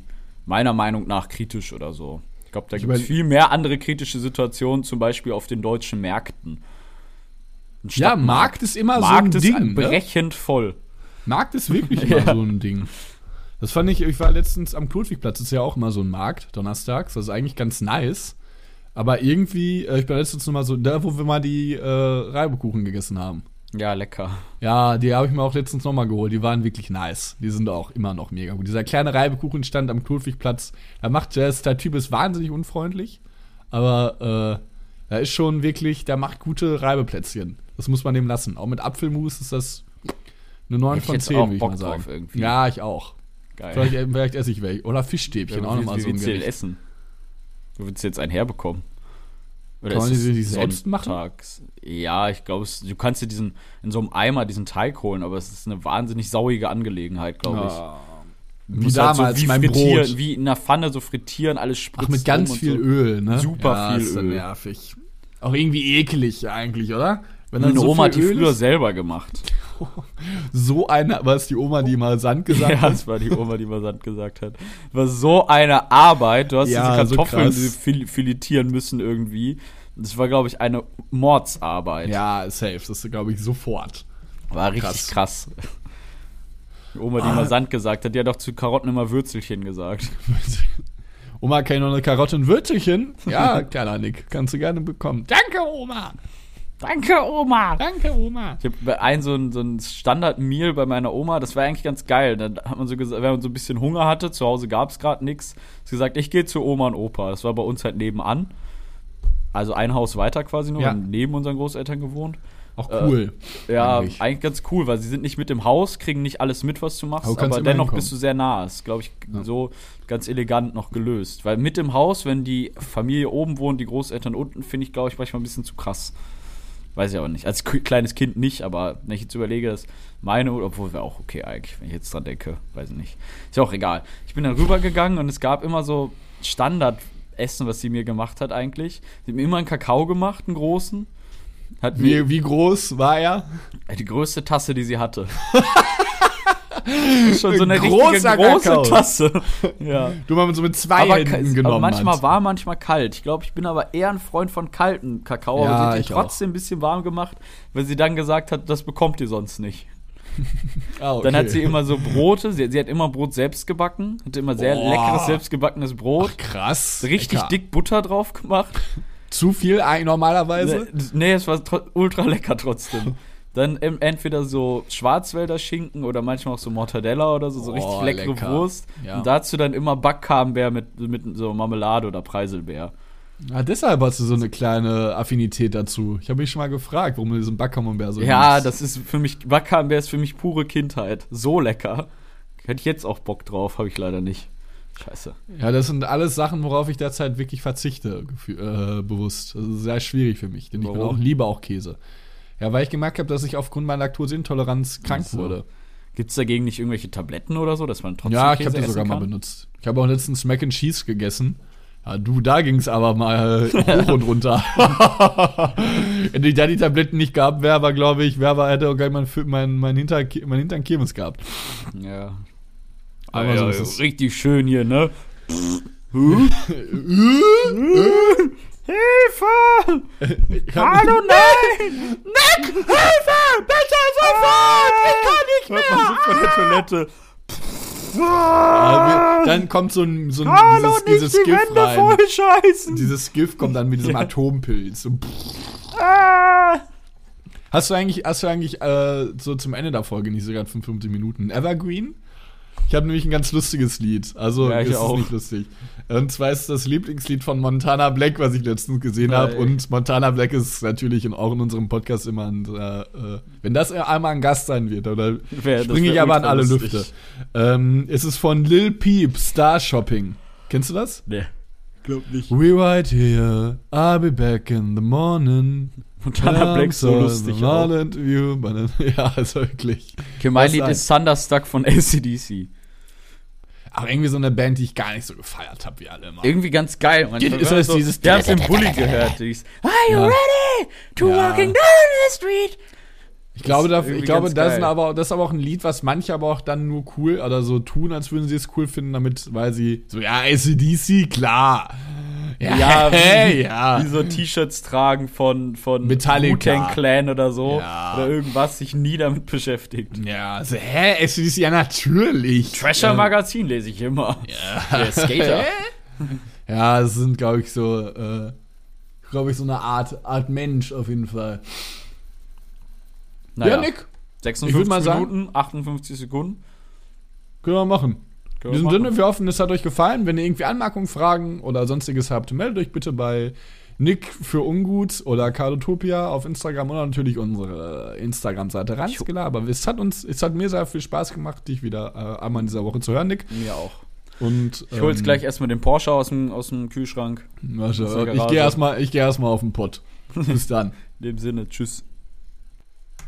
meiner Meinung nach kritisch oder so. Ich glaube, da gibt es viel mehr andere kritische Situationen, zum Beispiel auf den deutschen Märkten. Ja. Markt ist immer Markt so ein ist Ding, ne? brechend voll. Markt ist wirklich immer Ja. so ein Ding. Das fand ich, ich war letztens am Klotwigplatz, ist ja auch immer so ein Markt, donnerstags, das ist eigentlich ganz nice. Aber irgendwie, äh, ich bin letztens noch mal so, da wo wir mal die äh, Reibekuchen gegessen haben. Ja, lecker. Ja, die habe ich mir auch letztens noch mal geholt, die waren wirklich nice. Die sind auch immer noch mega gut. Dieser kleine Reibekuchenstand am Klotwigplatz, da macht der, der Typ ist wahnsinnig unfreundlich, aber äh, er ist schon wirklich, der macht gute Reibeplätzchen. Das muss man dem lassen. Auch mit Apfelmus ist das eine 9 Hätte ich von jetzt 10, auch würde ich Bock mal sagen. drauf irgendwie. Ja, ich auch. Geil. Vielleicht, äh, vielleicht esse ich welche. Oder Fischstäbchen, Ja, auch nochmal so ein Gericht. essen? Du willst jetzt einen herbekommen? Oder Kann man die sich selbst machen? Ja, ich glaube, du kannst dir diesen in so einem Eimer diesen Teig holen, aber es ist eine wahnsinnig sauige Angelegenheit, glaube ich. Du Wie musst halt damals, wie mein frittieren, Brot. Wie in einer Pfanne so frittieren, alles spritzt Ach, mit ganz und viel so. Öl, ne? Super viel ist Öl. nervig. Auch irgendwie eklig eigentlich, oder? Wenn Meine so Oma hat die Öl früher ist. selber gemacht. So eine, war es die Oma, die mal Sand gesagt Ja, hat? das war die Oma, die mal Sand gesagt hat. War so eine Arbeit. Du hast Ja, diese so Kartoffeln diese fil filetieren müssen irgendwie. Das war, glaube ich, eine Mordsarbeit. Ja, safe. Das ist, glaube ich, sofort. War richtig Krass. krass. Die Oma, die Ah. mal Sand gesagt hat, die hat doch zu Karotten immer Würzelchen gesagt. Oma, kann ich noch eine Karotte und Würzelchen? Ja, kleiner Nick. Kannst du gerne bekommen. Danke, Oma. Danke, Oma! Danke, Oma. Ich habe ein so ein, so ein Standard-Meal bei meiner Oma, das war eigentlich ganz geil. Dann hat man so gesagt, wenn man so ein bisschen Hunger hatte, zu Hause gab es gerade nichts, hat sie gesagt, ich gehe zu Oma und Opa. Das war bei uns halt nebenan. Also ein Haus weiter quasi nur, Ja. wir haben neben unseren Großeltern gewohnt. Auch cool. Äh, ja, eigentlich. eigentlich. ganz cool, weil sie sind nicht mit im Haus, kriegen nicht alles mit, was du machst, Aber aber dennoch hinkommen. bist du sehr nah. Ist, glaube ich, so ganz elegant noch gelöst. Weil mit im Haus, wenn die Familie oben wohnt, die Großeltern unten, finde ich, glaube ich, manchmal ein bisschen zu krass. Weiß ich aber nicht. Als kleines Kind nicht, aber wenn ich jetzt überlege, dass meine, obwohl wäre auch okay eigentlich, wenn ich jetzt dran denke, weiß ich nicht. Ist ja auch egal. Ich bin dann rübergegangen und es gab immer so Standardessen, was sie mir gemacht hat eigentlich. Sie hat mir immer einen Kakao gemacht, einen großen. Hat mir Wie, wie groß war er? die größte Tasse, die sie hatte. Das ist schon so eine richtige großer große Kakao. Tasse. Ja. Du mit so mit zwei Aber, Händen genommen aber manchmal hast. war, manchmal kalt. Ich glaube, ich bin aber eher ein Freund von kalten Kakao. Ja, aber sie hat ich auch. trotzdem ein bisschen warm gemacht, weil sie dann gesagt hat, das bekommt ihr sonst nicht. Ah, okay. Dann hat sie immer so Brote, sie, sie hat immer Brot selbst gebacken, hatte immer sehr Boah. leckeres selbstgebackenes Brot. Ach, krass. richtig Lecker. dick Butter drauf gemacht. Zu viel normalerweise? Nee, nee, es war ultra lecker trotzdem. Dann entweder so Schwarzwälder Schinken oder manchmal auch so Mortadella oder so, so Oh, richtig leckere lecker. Wurst. Ja. Und dazu dann immer Backkarnbär mit, mit so Marmelade oder Preiselbeer. Ah, deshalb hast du so eine kleine Affinität dazu. Ich habe mich schon mal gefragt, warum du diesen Backkamembert so ja, liebst. das ist für mich, Backkarnbär ist für mich pure Kindheit. So lecker. Hätte ich jetzt auch Bock drauf, habe ich leider nicht. Scheiße. Ja, das sind alles Sachen, worauf ich derzeit wirklich verzichte, äh, bewusst. Das ist sehr schwierig für mich, denn ich Warum? auch, liebe auch Käse. Ja, weil ich gemerkt habe, dass ich aufgrund meiner Laktoseintoleranz krank so. wurde. Gibt es dagegen nicht irgendwelche Tabletten oder so, dass man trotzdem Ja, ich habe die sogar mal kann? benutzt. Ich habe auch letztens Mac and Cheese gegessen. Ja, du, da ging's aber mal hoch und runter. Wenn ich da die Tabletten nicht gehabt wäre, aber glaube ich, wäre aber hätte auch gleich mein, mein, mein, Hinter, mein Hintern Kirmes gehabt. Ja. Aber Aber so ja, ist es. richtig schön hier, ne? Hilfe! Hallo, nein! Nick! Hilfe! Bitte sofort! Ich kann nicht mehr! Hört man so von der Toilette. Wir- dann kommt so ein, so ein Hallo, dieses, dieses die Gift Wände rein. voll scheißen! Dieses Gift kommt dann mit diesem. Atompilz. So. Ah. Hast du eigentlich, hast du eigentlich äh, so zum Ende der Folge nicht sogar 55 Minuten Evergreen? Ich habe nämlich ein ganz lustiges Lied. Also Ja, ich ist es auch. nicht lustig. Und zwar ist es das Lieblingslied von Montana Black, was ich letztens gesehen habe. Und Montana Black ist natürlich in, auch in unserem Podcast immer ein, äh, äh, wenn das einmal ein Gast sein wird, oder Wär- springe ich aber an alle lustig. Lüfte. Ähm, es ist von Lil Peep, Star Shopping. Kennst du das? Nee, glaub nicht. We right here, I'll be back in the morning. Montana Black so lustig auch. Interview, but- ja, also wirklich. Okay, mein Lied ist Thunderstruck von ACDC. Aber irgendwie so eine Band, die ich gar nicht so gefeiert habe, wie alle immer. Irgendwie ganz geil. manchmal. Ist das dieses- haben es im Bulli gehört. Dieses, Are you Ja. ready to Ja. walking down the street? Ich glaube, da, irgendwie ich glaube das, aber, das ist aber auch ein Lied, was manche aber auch dann nur cool oder so tun, als würden sie es cool finden, damit, weil sie so, ja, ACDC, klar. Ja, hey, wie, ja. wie so T-Shirts tragen von, von Metallica. Clan oder so. Ja. Oder irgendwas sich nie damit beschäftigt. Ja, also, hä, ACDC, ja, natürlich. Trasher Magazin lese ich immer. Ja. Der Skater. Ja, es sind, glaube ich, so, äh, glaube ich, so eine Art, Art Mensch auf jeden Fall. Naja, Ja, Nick, 56 ich würd mal sagen- Minuten, 58 Sekunden. können wir machen. In diesem machen. Sinne, wir hoffen, es hat euch gefallen. Wenn ihr irgendwie Anmerkungen, Fragen oder sonstiges habt, meldet euch bitte bei Nick für Ungut oder Cardotopia auf Instagram oder natürlich unsere Instagram-Seite Ranzgela. Aber es hat uns, es hat mir sehr viel Spaß gemacht, dich wieder äh, einmal in dieser Woche zu hören, Nick. Mir auch. Und, Ich hol jetzt ähm, gleich erstmal den Porsche aus dem, aus dem Kühlschrank. Aus ich gehe erstmal geh erst auf den Pott. Bis dann. In dem Sinne, tschüss.